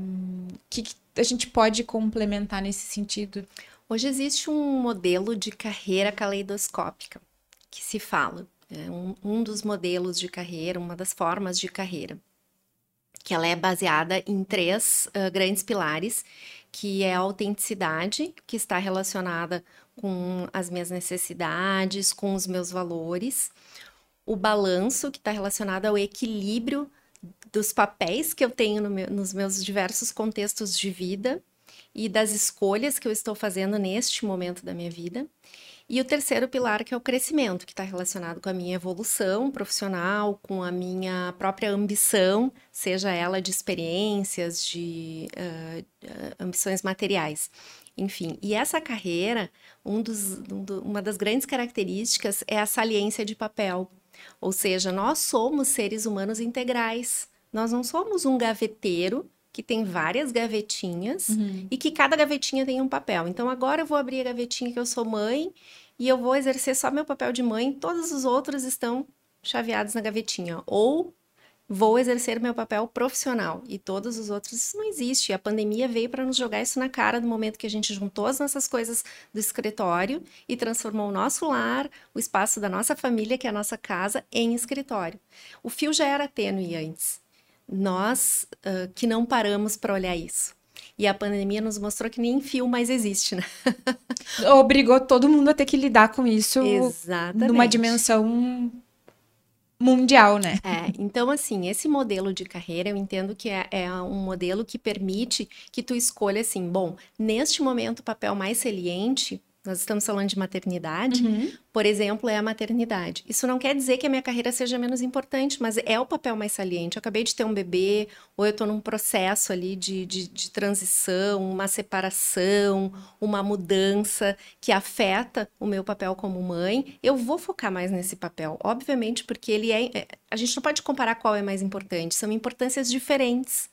que, que a gente pode complementar nesse sentido? Hoje existe um modelo de carreira caleidoscópica que se fala é um, um dos modelos de carreira, uma das formas de carreira, que ela é baseada em três uh, grandes pilares, que é a autenticidade, que está relacionada com as minhas necessidades, com os meus valores, o balanço, que está relacionado ao equilíbrio dos papéis que eu tenho no meu, nos meus diversos contextos de vida e das escolhas que eu estou fazendo neste momento da minha vida. E o terceiro pilar, que é o crescimento, que está relacionado com a minha evolução profissional, com a minha própria ambição, seja ela de experiências, de uh, ambições materiais. Enfim, e essa carreira, um dos, um do, uma das grandes características é a saliência de papel. Ou seja, nós somos seres humanos integrais. Nós não somos um gaveteiro que tem várias gavetinhas uhum. e que cada gavetinha tem um papel. Então agora eu vou abrir a gavetinha que eu sou mãe e eu vou exercer só meu papel de mãe, todos os outros estão chaveados na gavetinha. Ou vou exercer meu papel profissional e todos os outros isso não existe. A pandemia veio para nos jogar isso na cara no momento que a gente juntou as nossas coisas do escritório e transformou o nosso lar, o espaço da nossa família, que é a nossa casa, em escritório. O fio já era tênue antes. Nós uh, que não paramos para olhar isso. E a pandemia nos mostrou que nem fio mais existe, né? (laughs) Obrigou todo mundo a ter que lidar com isso Exatamente. numa dimensão mundial, né? É, então assim, esse modelo de carreira eu entendo que é, é, um modelo que permite que tu escolha assim, bom, neste momento o papel mais saliente nós estamos falando de maternidade, uhum. por exemplo, é a maternidade. Isso não quer dizer que a minha carreira seja menos importante, mas é o papel mais saliente. Eu acabei de ter um bebê, ou eu estou num processo ali de, de, de, transição, uma separação, uma mudança que afeta o meu papel como mãe. Eu vou focar mais nesse papel, obviamente, porque ele é. é a gente não pode comparar qual é mais importante, são importâncias diferentes.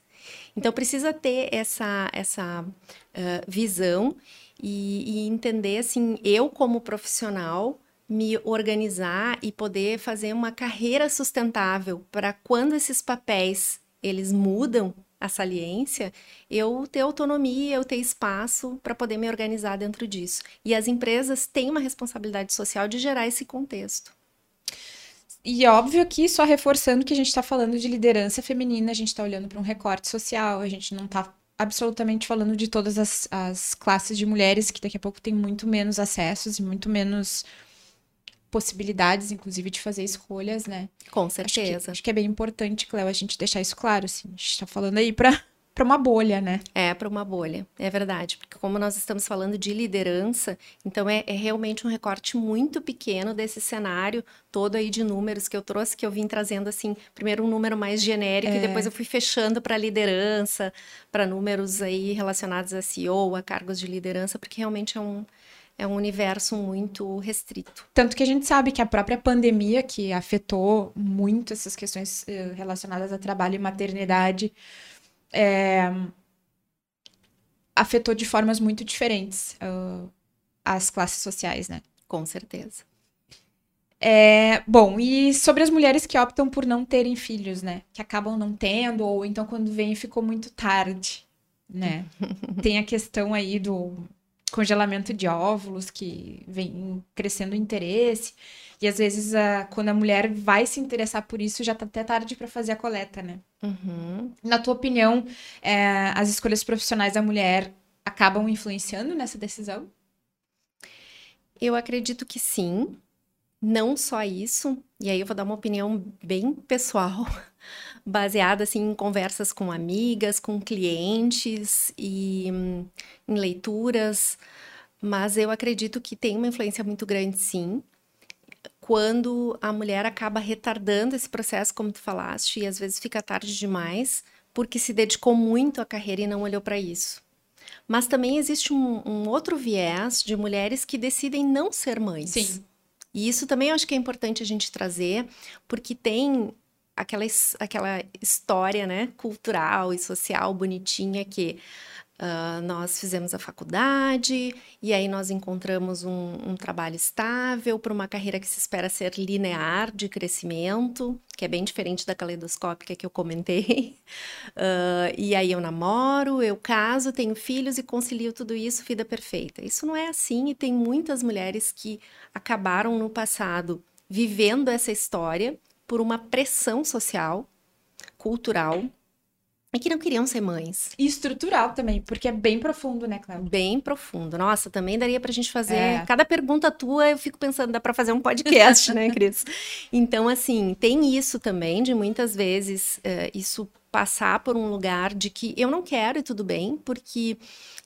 Então, precisa ter essa, essa uh, visão e, e entender assim, eu como profissional me organizar e poder fazer uma carreira sustentável para quando esses papéis eles mudam a saliência, eu ter autonomia, eu ter espaço para poder me organizar dentro disso. E as empresas têm uma responsabilidade social de gerar esse contexto. E óbvio que só reforçando que a gente está falando de liderança feminina, a gente está olhando para um recorte social, a gente não está absolutamente falando de todas as, as classes de mulheres que daqui a pouco têm muito menos acessos e muito menos possibilidades, inclusive, de fazer escolhas, né? Com certeza. Acho que, acho que é bem importante, Cléo, a gente deixar isso claro, assim. A gente tá falando aí para para uma bolha, né? É, para uma bolha, é verdade. Porque como nós estamos falando de liderança, então é, é, realmente um recorte muito pequeno desse cenário todo aí de números que eu trouxe, que eu vim trazendo assim, primeiro um número mais genérico é. e depois eu fui fechando para liderança, para números aí relacionados a CEO, a cargos de liderança, porque realmente é um, é um universo muito restrito. Tanto que a gente sabe que a própria pandemia, que afetou muito essas questões eh, relacionadas a trabalho e maternidade, é, afetou de formas muito diferentes uh, as classes sociais, né? Com certeza. É, bom, e sobre as mulheres que optam por não terem filhos, né? Que acabam não tendo, ou então quando vem ficou muito tarde, né? (laughs) Tem a questão aí do congelamento de óvulos que vem crescendo o interesse. E às vezes, a, quando a mulher vai se interessar por isso, já tá até tarde para fazer a coleta, né? Uhum. Na tua opinião, é, as escolhas profissionais da mulher acabam influenciando nessa decisão? Eu acredito que sim. Não só isso, e aí eu vou dar uma opinião bem pessoal, (laughs) baseada assim em conversas com amigas, com clientes e hum, em leituras, mas eu acredito que tem uma influência muito grande sim quando a mulher acaba retardando esse processo, como tu falaste, e às vezes fica tarde demais, porque se dedicou muito à carreira e não olhou para isso. Mas também existe um, um, outro viés de mulheres que decidem não ser mães. Sim. E isso também eu acho que é importante a gente trazer, porque tem aquela, aquela história né, cultural e social bonitinha que Uh, nós fizemos a faculdade e aí nós encontramos um, um trabalho estável para uma carreira que se espera ser linear de crescimento, que é bem diferente da caleidoscópica que eu comentei. Uh, (laughs) e aí eu namoro, eu caso, tenho filhos e concilio tudo isso, vida perfeita. Isso não é assim e tem muitas mulheres que acabaram no passado vivendo essa história por uma pressão social, cultural, e que não queriam ser mães. E estrutural também, porque é bem profundo, né, Cléo? Bem profundo. Nossa, também daria pra gente fazer. É. Cada pergunta tua, eu fico pensando, dá pra fazer um podcast, né, Cris? (laughs) Então, assim, tem isso também, de muitas vezes uh, isso passar por um lugar de que eu não quero e tudo bem, porque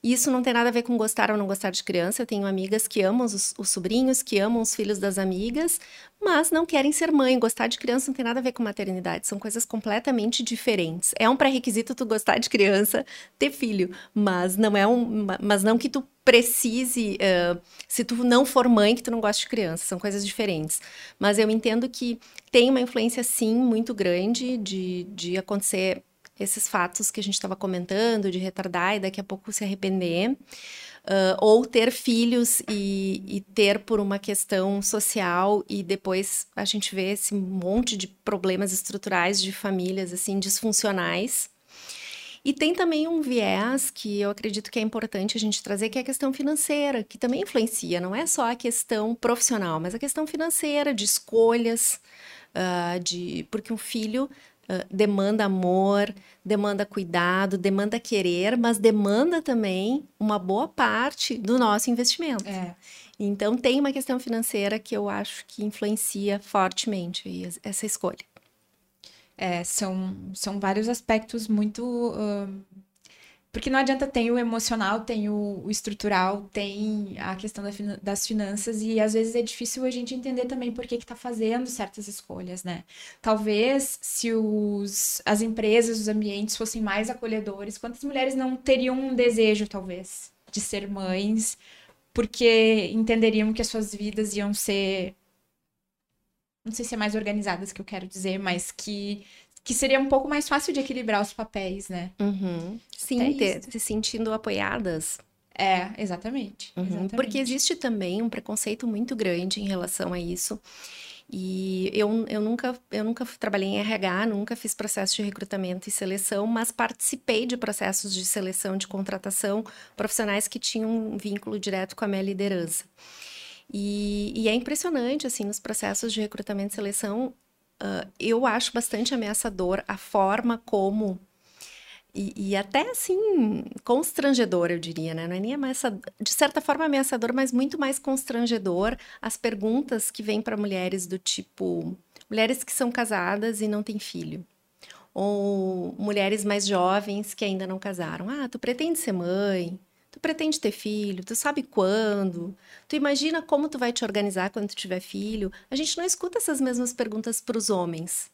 isso não tem nada a ver com gostar ou não gostar de criança. Eu tenho amigas que amam os, os, sobrinhos, que amam os filhos das amigas, mas não querem ser mãe. Gostar de criança não tem nada a ver com maternidade. São coisas completamente diferentes. É um pré-requisito tu gostar de criança, ter filho, mas não é um, mas não que tu precise, uh, se tu não for mãe, que tu não gosta de criança, são coisas diferentes. Mas eu entendo que tem uma influência, sim, muito grande de, de acontecer esses fatos que a gente estava comentando, de retardar e daqui a pouco se arrepender. Uh, ou ter filhos e, e, ter por uma questão social e depois a gente vê esse monte de problemas estruturais de famílias assim disfuncionais. E tem também um viés que eu acredito que é importante a gente trazer, que é a questão financeira, que também influencia, não é só a questão profissional, mas a questão financeira, de escolhas, uh, de porque um filho uh, demanda amor, demanda cuidado, demanda querer, mas demanda também uma boa parte do nosso investimento. É. Então tem uma questão financeira que eu acho que influencia fortemente essa escolha. É, são, são vários aspectos muito. Uh, porque não adianta, tem o emocional, tem o, estrutural, tem a questão da, das finanças, e às vezes é difícil a gente entender também por que está fazendo certas escolhas, né? Talvez se os, as empresas, os ambientes fossem mais acolhedores, quantas mulheres não teriam um desejo, talvez, de ser mães, porque entenderiam que as suas vidas iam ser não sei se é mais organizadas que eu quero dizer, mas que que seria um pouco mais fácil de equilibrar os papéis, né? Uhum. Sim, ter, se sentindo apoiadas. É, exatamente, uhum. exatamente. Porque existe também um preconceito muito grande em relação a isso. E eu, eu, nunca, eu nunca trabalhei em RH, nunca fiz processo de recrutamento e seleção, mas participei de processos de seleção, de contratação, profissionais que tinham um vínculo direto com a minha liderança. E, e é impressionante, assim, nos processos de recrutamento e seleção, uh, eu acho bastante ameaçador a forma como e, e, até assim, constrangedor, eu diria, né? Não é nem ameaçador, de certa forma ameaçador, mas muito mais constrangedor as perguntas que vêm para mulheres do tipo: mulheres que são casadas e não têm filho. Ou mulheres mais jovens que ainda não casaram. Ah, tu pretende ser mãe? Tu pretende ter filho? Tu sabe quando? Tu imagina como tu vai te organizar quando tu tiver filho? A gente não escuta essas mesmas perguntas para os homens.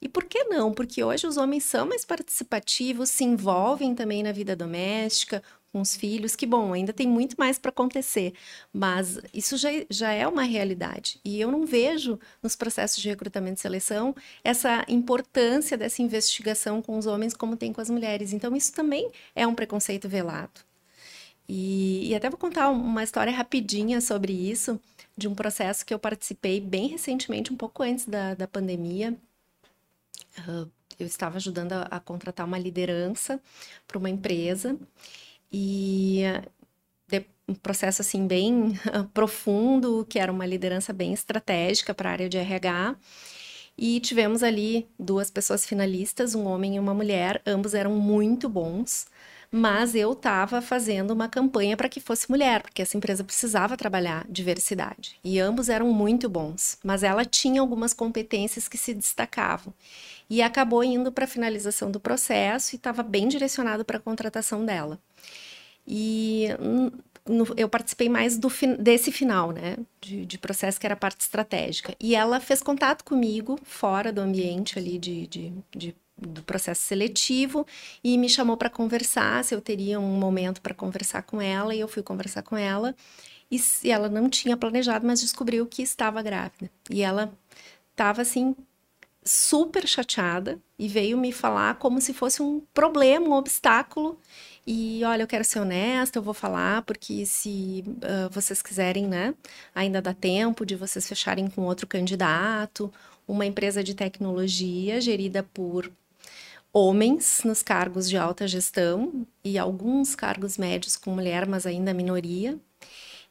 E por que não? Porque hoje os homens são mais participativos, se envolvem também na vida doméstica, com os filhos, que bom, ainda tem muito mais para acontecer, mas isso já, já é uma realidade. E eu não vejo nos processos de recrutamento e seleção essa importância dessa investigação com os homens como tem com as mulheres. Então, isso também é um preconceito velado. E, e até vou contar uma história rapidinha sobre isso, de um processo que eu participei bem recentemente, um pouco antes da, da pandemia, eu estava ajudando a, a contratar uma liderança para uma empresa e de, um processo assim bem (laughs) profundo, que era uma liderança bem estratégica para a área de RH. E tivemos ali duas pessoas finalistas, um homem e uma mulher, ambos eram muito bons mas eu estava fazendo uma campanha para que fosse mulher, porque essa empresa precisava trabalhar diversidade. E ambos eram muito bons, mas ela tinha algumas competências que se destacavam. E acabou indo para a finalização do processo e estava bem direcionado para a contratação dela. E no, eu participei mais do, desse final, né, de, de, processo que era a parte estratégica. E ela fez contato comigo fora do ambiente ali de, de, de do processo seletivo e me chamou para conversar, se eu teria um momento para conversar com ela, e eu fui conversar com ela. E, ela não tinha planejado, mas descobriu que estava grávida. E ela estava assim super chateada e veio me falar como se fosse um problema, um obstáculo. E olha, eu quero ser honesta, eu vou falar, porque se uh, vocês quiserem, né, ainda dá tempo de vocês fecharem com outro candidato, uma empresa de tecnologia gerida por homens nos cargos de alta gestão e alguns cargos médios com mulher, mas ainda minoria.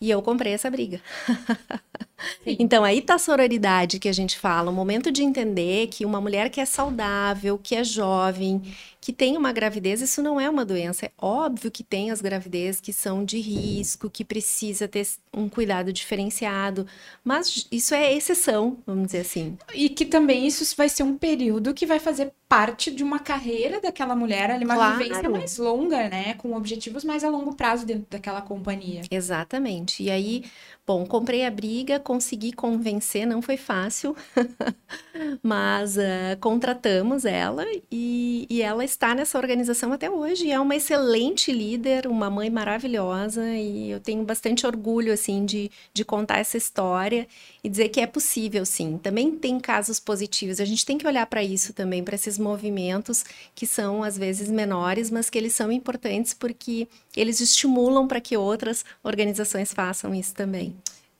E eu comprei essa briga. (laughs) então aí tá a sororidade que a gente fala, o momento de entender que uma mulher que é saudável, que é jovem, que tem uma gravidez, isso não é uma doença. É óbvio que tem as gravidezes que são de risco, que precisa ter um cuidado diferenciado, mas isso é exceção, vamos dizer assim. E que também isso vai ser um período que vai fazer parte de uma carreira daquela mulher, ali, uma claro. vivência mais longa, né? Com objetivos mais a longo prazo dentro daquela companhia. Exatamente. E aí, bom, comprei a briga, consegui convencer, não foi fácil, (laughs) mas uh, contratamos ela e, e ela está nessa organização até hoje. É uma excelente líder, uma mãe maravilhosa e eu tenho bastante orgulho, assim, de, de contar essa história e dizer que é possível, sim. Também tem casos positivos. A gente tem que olhar para isso também, para esses movimentos que são às vezes menores, mas que eles são importantes porque eles estimulam para que outras organizações façam isso também.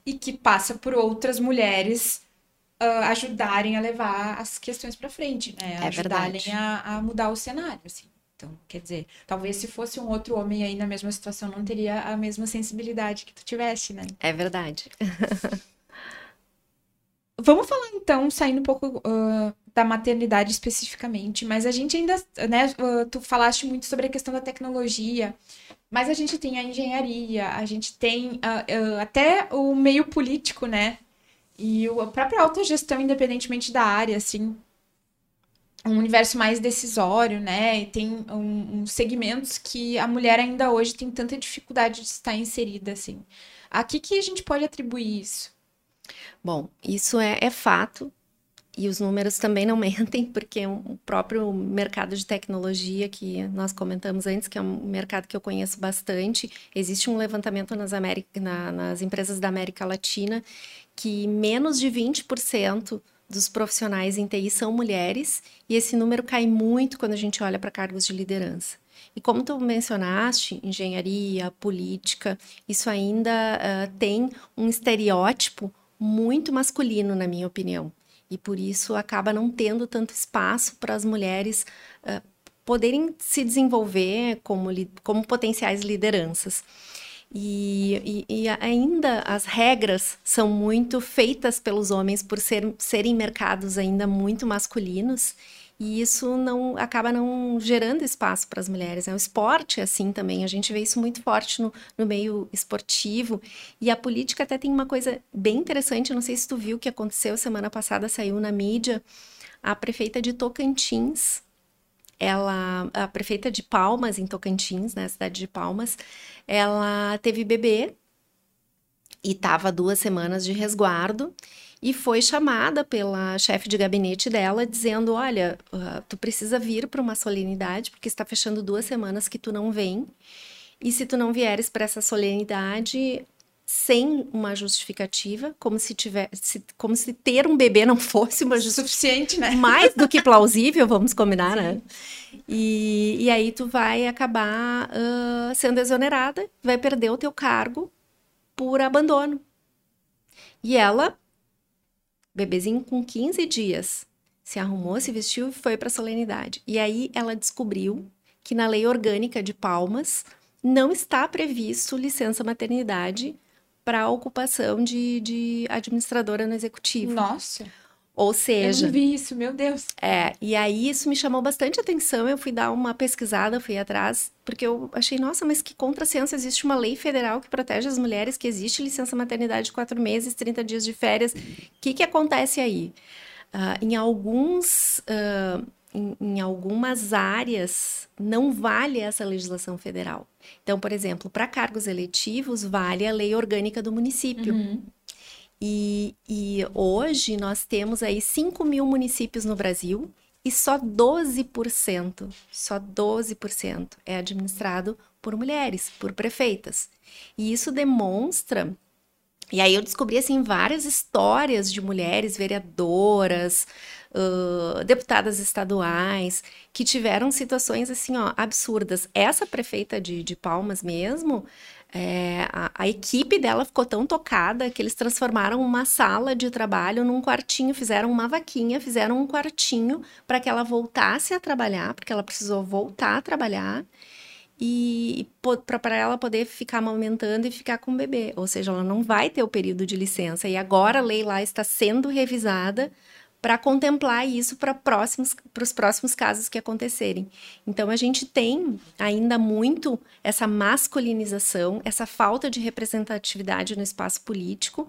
E que passa por outras mulheres uh, ajudarem a levar as questões para frente, né? É ajudarem a, a, mudar o cenário, assim. Então, quer dizer, talvez se fosse um outro homem aí na mesma situação, não teria a mesma sensibilidade que tu tivesse, né? É verdade. (laughs) Vamos falar então, saindo um pouco uh, da maternidade especificamente, mas a gente ainda, né, uh, tu falaste muito sobre a questão da tecnologia, mas a gente tem a engenharia, a gente tem uh, até o meio político, né? E a própria autogestão, independentemente da área, assim, um universo mais decisório, né? E tem um, um segmentos que a mulher ainda hoje tem tanta dificuldade de estar inserida, assim. A que, que a gente pode atribuir isso? Bom, isso é, é fato. E os números também não (laughs) mentem, porque o próprio mercado de tecnologia que nós comentamos antes, que é um mercado que eu conheço bastante, existe um levantamento nas, América, na, nas empresas da América Latina que menos de 20% dos profissionais em TI são mulheres, e esse número cai muito quando a gente olha para cargos de liderança. E como tu mencionaste, engenharia, política, isso ainda uh, tem um estereótipo muito masculino, na minha opinião. E por isso acaba não tendo tanto espaço para as mulheres uh, poderem se desenvolver como, como potenciais lideranças. E, e, e, ainda as regras são muito feitas pelos homens por ser, serem mercados ainda muito masculinos e isso não acaba não gerando espaço para as mulheres. É o esporte assim também. A gente vê isso muito forte no, no meio esportivo. E a política até tem uma coisa bem interessante. Não sei se tu viu o que aconteceu semana passada, saiu na mídia. A prefeita de Tocantins, ela, a prefeita de Palmas, em Tocantins, na né, cidade de Palmas, ela teve bebê e estava duas semanas de resguardo e foi chamada pela chefe de gabinete dela dizendo: Olha, uh, tu precisa vir para uma solenidade porque está fechando duas semanas que tu não vem. E se tu não vieres para essa solenidade sem uma justificativa, como se tivesse, como se ter um bebê não fosse uma suficiente, né? (laughs) Mais do que plausível, vamos combinar, né? Sim. né? E, e aí tu vai acabar uh, sendo exonerada, vai perder o teu cargo por abandono. E ela bebezinho com 15 dias, se arrumou, se vestiu e foi para a solenidade. E aí ela descobriu que na lei orgânica de Palmas não está previsto licença maternidade para ocupação de, de administradora no executivo. Nossa! Ou seja. Eu não vi isso, meu Deus. É, e aí isso me chamou bastante atenção. Eu fui dar uma pesquisada, fui atrás, porque eu achei, nossa, mas que contrassenso. Existe uma lei federal que protege as mulheres, que existe licença maternidade de quatro meses, 30 dias de férias. O que, que acontece aí? Uh, em alguns. Uh, em, em, algumas áreas não vale essa legislação federal. Então, por exemplo, para cargos eletivos, vale a lei orgânica do município. Uhum. E, e hoje nós temos aí 5 mil municípios no Brasil e só 12%, só 12% é administrado por mulheres, por prefeitas. E isso demonstra e aí eu descobri assim várias histórias de mulheres vereadoras, uh, deputadas estaduais que tiveram situações assim ó absurdas. Essa prefeita de, de Palmas mesmo, é, a, a, equipe dela ficou tão tocada que eles transformaram uma sala de trabalho num quartinho, fizeram uma vaquinha, fizeram um quartinho para que ela voltasse a trabalhar, porque ela precisou voltar a trabalhar e para ela poder ficar amamentando e ficar com o bebê. Ou seja, ela não vai ter o período de licença. E agora a lei lá está sendo revisada para contemplar isso para próximos para os próximos casos que acontecerem. Então a gente tem ainda muito essa masculinização, essa falta de representatividade no espaço político.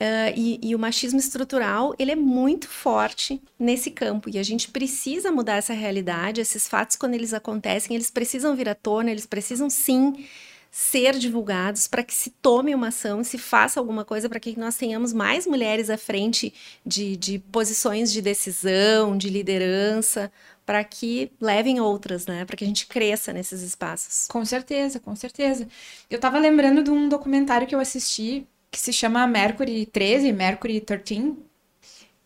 Uh, e, e, o machismo estrutural ele é muito forte nesse campo e a gente precisa mudar essa realidade. Esses fatos, quando eles acontecem, eles precisam vir à tona, eles precisam sim ser divulgados, para que se tome uma ação, se faça alguma coisa para que nós tenhamos mais mulheres à frente de, de posições de decisão, de liderança, para que levem outras, né? Para que a gente cresça nesses espaços. Com certeza, com certeza. Eu estava lembrando de um documentário que eu assisti que se chama Mercury 13, Mercury 13,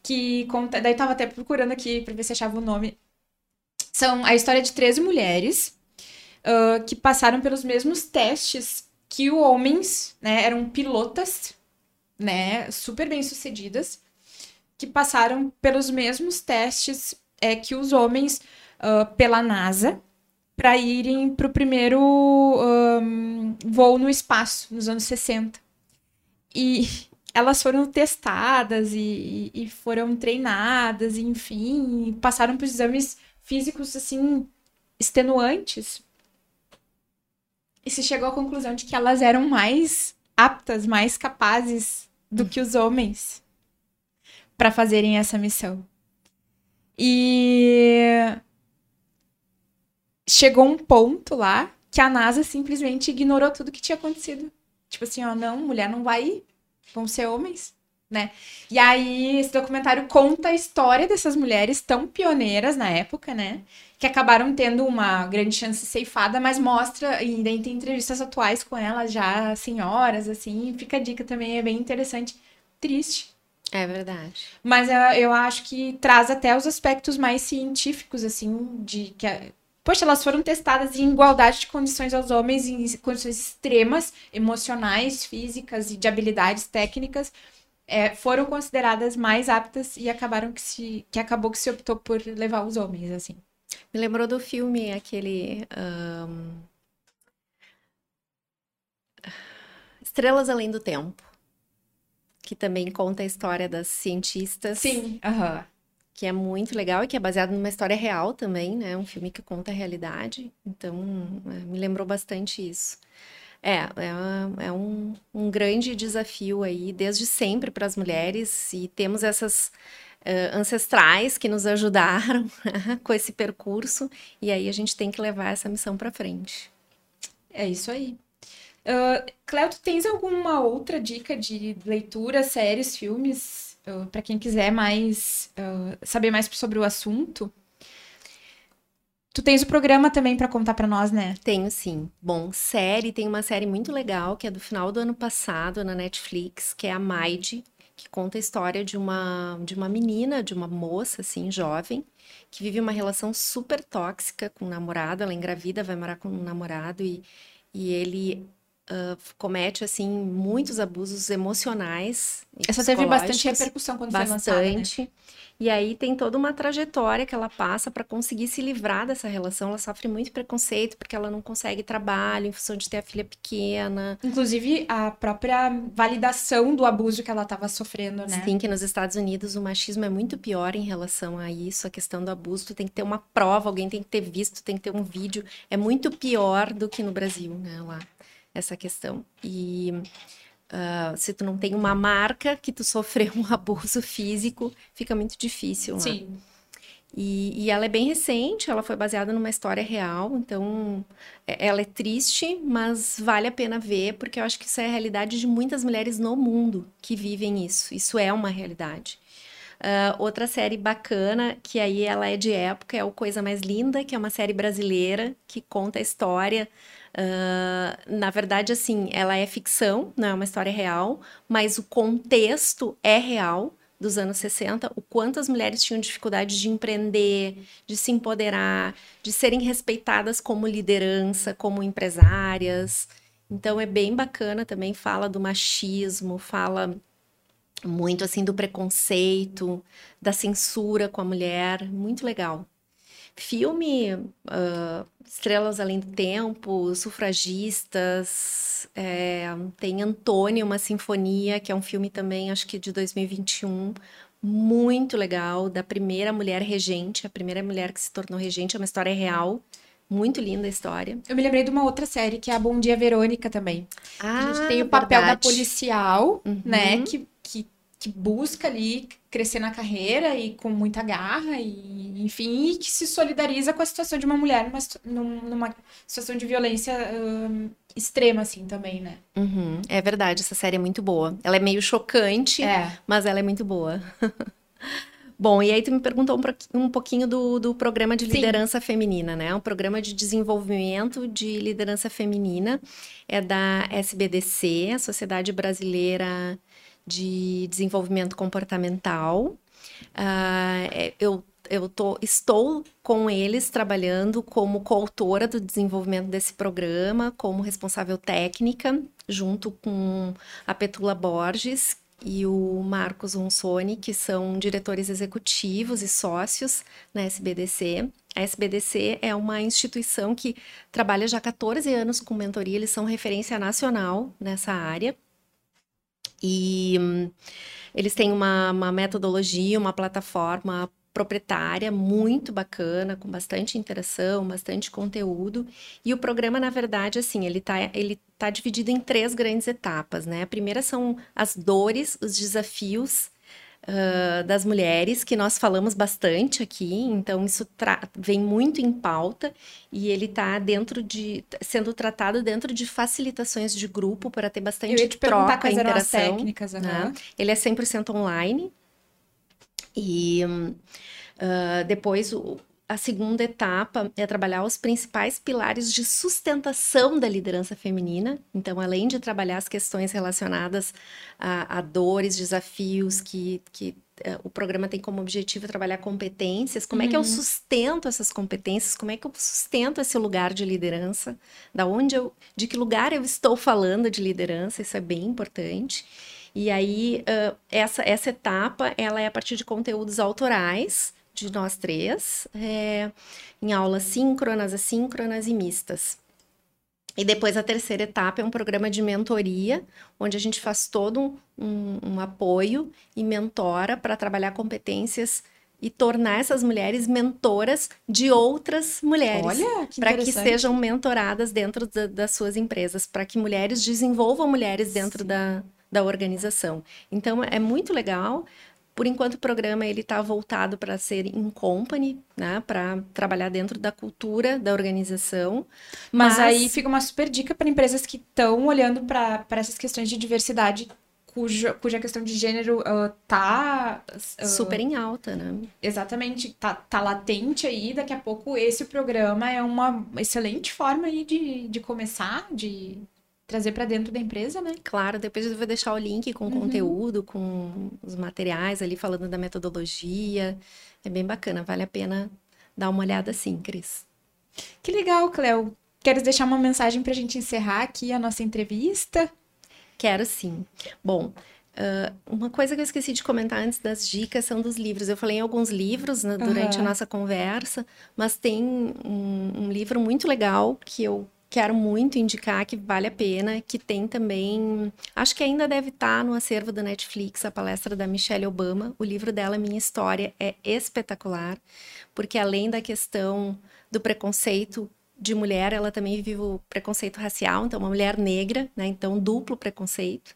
que conta. Daí tava até procurando aqui para ver se achava o nome. São a história de 13 mulheres uh, que passaram pelos mesmos testes que os homens, né? Eram pilotas, né? Super bem sucedidas, que passaram pelos mesmos testes é, que os homens uh, pela NASA para irem para o primeiro um, voo no espaço, nos anos 60. E (laughs) elas foram testadas e, e foram treinadas, enfim, passaram por exames físicos assim extenuantes e se chegou à conclusão de que elas eram mais aptas, mais capazes do que os homens para fazerem essa missão. E chegou um ponto lá que a NASA simplesmente ignorou tudo que tinha acontecido. Tipo assim, ó, não, mulher não vai ir, vão ser homens né? E aí, esse documentário conta a história dessas mulheres tão pioneiras na época, né? Que acabaram tendo uma grande chance ceifada, mas mostra, e daí tem entrevistas atuais com elas já, senhoras, assim, fica a dica também, é bem interessante. Triste. É verdade. Mas eu, eu acho que traz até os aspectos mais científicos, assim, de que. Poxa, elas foram testadas em igualdade de condições aos homens, em condições extremas, emocionais, físicas e de habilidades técnicas, é, foram consideradas mais aptas e acabaram que se que acabou que se optou por levar os homens assim. Me lembrou do filme aquele um... Estrelas Além do Tempo, que também conta a história das cientistas. Sim, aham. que é muito legal e que é baseado numa história real também, né? Um filme que conta a realidade. Então, é, me lembrou bastante isso. É, é, é um, um grande desafio aí, desde sempre para as mulheres, e temos essas uh, ancestrais que nos ajudaram (laughs) com esse percurso, e aí a gente tem que levar essa missão para frente. É isso aí. Uh, Cléo, tu tens alguma outra dica de leitura, séries, filmes, uh, para quem quiser mais uh, saber mais sobre o assunto? Tu tens o programa também para contar para nós, né? Tenho sim. Bom, série, tem uma série muito legal que é do final do ano passado na Netflix, que é a Maid, que conta a história de uma de uma menina, de uma moça assim, jovem, que vive uma relação super tóxica com o namorado, ela engravida, vai morar com um namorado e e ele uh, comete assim muitos abusos emocionais. Essa teve bastante repercussão quando bastante. foi lançada. Né? E aí tem toda uma trajetória que ela passa para conseguir se livrar dessa relação. Ela sofre muito preconceito porque ela não consegue trabalho em função de ter a filha pequena. Inclusive a própria validação do abuso que ela estava sofrendo, né? Sim, que nos Estados Unidos o machismo é muito pior em relação a isso, a questão do abuso. Tu tem que ter uma prova, alguém tem que ter visto, tem que ter um vídeo. É muito pior do que no Brasil, né? Lá essa questão. E uh, se tu não tem uma marca que tu sofreu um (laughs) abuso físico, fica muito difícil. Né? Sim. E, e, ela é bem recente, ela foi baseada numa história real, então é, ela é triste, mas vale a pena ver, porque eu acho que isso é a realidade de muitas mulheres no mundo que vivem isso. Isso é uma realidade. Uh, outra série bacana, que aí ela é de época, é o Coisa Mais Linda, que é uma série brasileira que conta a história Uh, na verdade, assim, ela é ficção, não é uma história real, mas o contexto é real dos anos 60, o quanto as mulheres tinham dificuldade de empreender, de se empoderar, de serem respeitadas como liderança, como empresárias. Então é bem bacana também, fala do machismo, fala muito assim do preconceito, da censura com a mulher, muito legal. Filme uh, Estrelas Além do Tempo, Sufragistas, é, tem Antônio, uma sinfonia, que é um filme também, acho que de 2021, muito legal, da primeira mulher regente, a primeira mulher que se tornou regente, é uma história real. Muito linda a história. Eu me lembrei de uma outra série que é a Bom Dia Verônica também. Ah, a gente tem o papel verdade. da policial, uhum. né? Que, que que busca ali crescer na carreira e com muita garra e enfim e que se solidariza com a situação de uma mulher numa, numa situação de violência uh, extrema assim também né uhum. é verdade essa série é muito boa ela é meio chocante é. mas ela é muito boa (laughs) Bom, e aí tu me perguntou um, pouquinho do, do programa de liderança Sim. feminina, né? Um programa de desenvolvimento de liderança feminina é da SBDC, a Sociedade Brasileira de desenvolvimento comportamental. Uh, eu eu tô, estou com eles trabalhando como coautora do desenvolvimento desse programa, como responsável técnica, junto com a Petula Borges e o Marcos Ronsoni, que são diretores executivos e sócios na SBDC. A SBDC é uma instituição que trabalha já há 14 anos com mentoria, eles são referência nacional nessa área. E hum, eles têm uma, uma metodologia, uma plataforma proprietária muito bacana, com bastante interação, bastante conteúdo. E o programa, na verdade, assim, ele está ele tá dividido em três grandes etapas, né? A primeira são as dores, os desafios uh, das mulheres, que nós falamos bastante aqui, então isso vem muito em pauta e ele está dentro de sendo tratado dentro de facilitações de grupo para ter bastante Eu ia te troca, quais interação. Eram as técnicas, né? Ele é 100% online e uh, depois o, a segunda etapa é trabalhar os principais pilares de sustentação da liderança feminina. Então, além de trabalhar as questões relacionadas a, a dores, desafios que, que uh, o programa tem como objetivo trabalhar competências, como uhum. é que eu uhum. sustento essas competências, como é que eu sustento esse lugar de liderança, da onde eu, de que lugar eu estou falando de liderança, isso é bem importante. E aí, uh, essa, essa etapa, ela é a partir de conteúdos autorais, de nós três, é, em aulas síncronas, assíncronas e mistas. E depois a terceira etapa é um programa de mentoria, onde a gente faz todo um, um, um apoio e mentora para trabalhar competências e tornar essas mulheres mentoras de outras mulheres. Olha, que Para que sejam mentoradas dentro da, das suas empresas, para que mulheres desenvolvam mulheres dentro da, da organização. Então, é muito legal. Por enquanto, o programa ele está voltado para ser in company, né, para trabalhar dentro da cultura da organização. Mas, mas... aí fica uma super dica para empresas que estão olhando para essas questões de diversidade cuja, cuja questão de gênero uh, tá uh, super em alta, né? Exatamente, tá, tá latente aí. Daqui a pouco esse programa é uma excelente forma aí de, de começar, de trazer para dentro da empresa, né? Claro, depois eu vou deixar o link com uhum. conteúdo, com os materiais ali falando da metodologia. É bem bacana, vale a pena dar uma olhada sim, Cris. Que legal, Cleo. Queres deixar uma mensagem para a gente encerrar aqui a nossa entrevista? Quero sim. Bom, Uh, uma coisa que eu esqueci de comentar antes das dicas são dos livros. Eu falei em alguns livros né, durante uhum. a nossa conversa, mas tem um, um, livro muito legal que eu quero muito indicar, que vale a pena, que tem também. Acho que ainda deve estar no acervo da Netflix, a palestra da Michelle Obama. O livro dela, Minha História, é espetacular, porque além da questão do preconceito de mulher, ela também vive o preconceito racial, então uma mulher negra, né? Então duplo preconceito.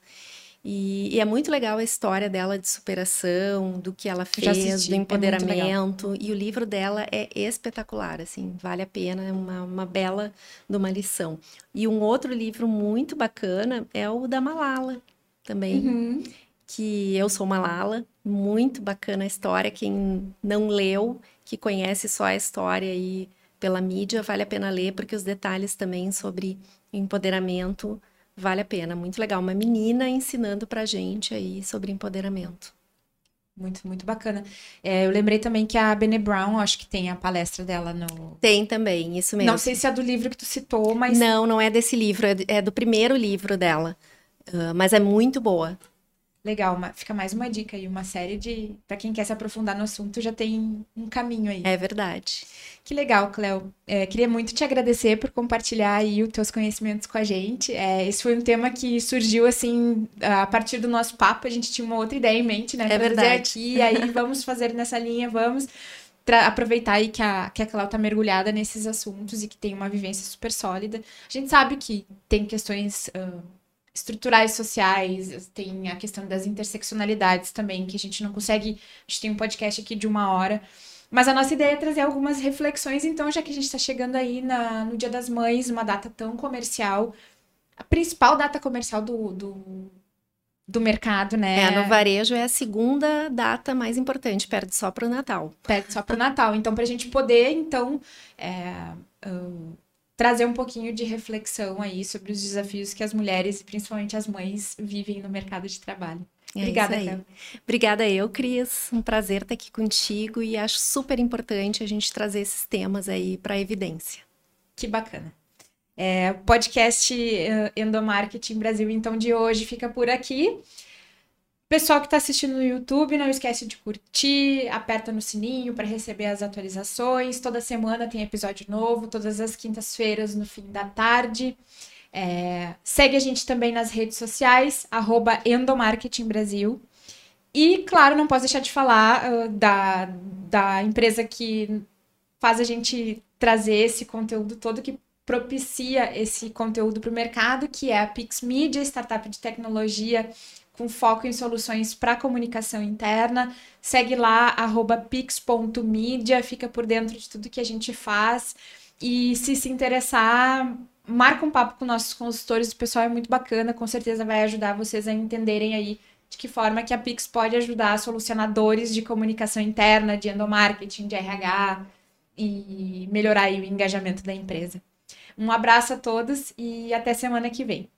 E, e, é muito legal a história dela de superação, do que ela fez, assisti, do é empoderamento. É e o livro dela é espetacular, assim, vale a pena, é uma, uma bela de uma lição. E um outro livro muito bacana é o da Malala, também. Uhum. Que eu sou Malala, muito bacana a história. Quem não leu, que conhece só a história e pela mídia, vale a pena ler, porque os detalhes também sobre empoderamento vale a pena. Muito legal. Uma menina ensinando pra gente aí sobre empoderamento. Muito, muito bacana. É, eu lembrei também que a Bene Brown, acho que tem a palestra dela no. Tem também, isso mesmo. Não sei se é do livro que tu citou, mas. Não, não é desse livro, é, é do primeiro livro dela. Uh, mas é muito boa. Legal, uma, fica mais uma dica aí, uma série de. para quem quer se aprofundar no assunto, já tem um caminho aí. É verdade. Que legal, Cléo. É, queria muito te agradecer por compartilhar aí os teus conhecimentos com a gente. É, esse foi um tema que surgiu assim, a partir do nosso papo, a gente tinha uma outra ideia em mente, né? É verdade. aqui, aí (laughs) vamos fazer nessa linha, vamos aproveitar aí que a, que a Cléo tá mergulhada nesses assuntos e que tem uma vivência super sólida. A gente sabe que tem questões. Uh, estruturais sociais, tem a questão das interseccionalidades também, que a gente não consegue. A gente tem um podcast aqui de uma hora. Mas a nossa ideia é trazer algumas reflexões, então, já que a gente está chegando aí na, no Dia das Mães, uma data tão comercial, a principal data comercial do, do, do mercado, né? É, no varejo é a segunda data mais importante, perde só para o Natal. Perde só para o Natal. Então, para a gente poder, então, é, trazer um pouquinho de reflexão aí sobre os desafios que as mulheres, e principalmente as mães, vivem no mercado de trabalho. É Obrigada, Cléo. Obrigada eu, Cris. Um prazer estar aqui contigo e acho super importante a gente trazer esses temas aí para evidência. Que bacana. É, podcast uh, Endomarketing Brasil, então, de hoje fica por aqui. Pessoal que está assistindo no YouTube, não esquece de curtir, aperta no sininho para receber as atualizações. Toda semana tem episódio novo, todas as quintas-feiras no fim da tarde. É, segue a gente também nas redes sociais, arroba Endomarketing Brasil. E, claro, não posso deixar de falar uh, da, da empresa que faz a gente trazer esse conteúdo todo, que propicia esse conteúdo para o mercado, que é a Pix Media, startup de tecnologia com foco em soluções para comunicação interna. Segue lá, pix.media, fica por dentro de tudo que a gente faz. E se se interessar, marca um papo com nossos consultores, o pessoal é muito bacana, com certeza vai ajudar vocês a entenderem aí de que forma que a Pix pode ajudar solucionadores de comunicação interna, de endomarketing, de RH e melhorar o engajamento da empresa. Um abraço a todos e até semana que vem.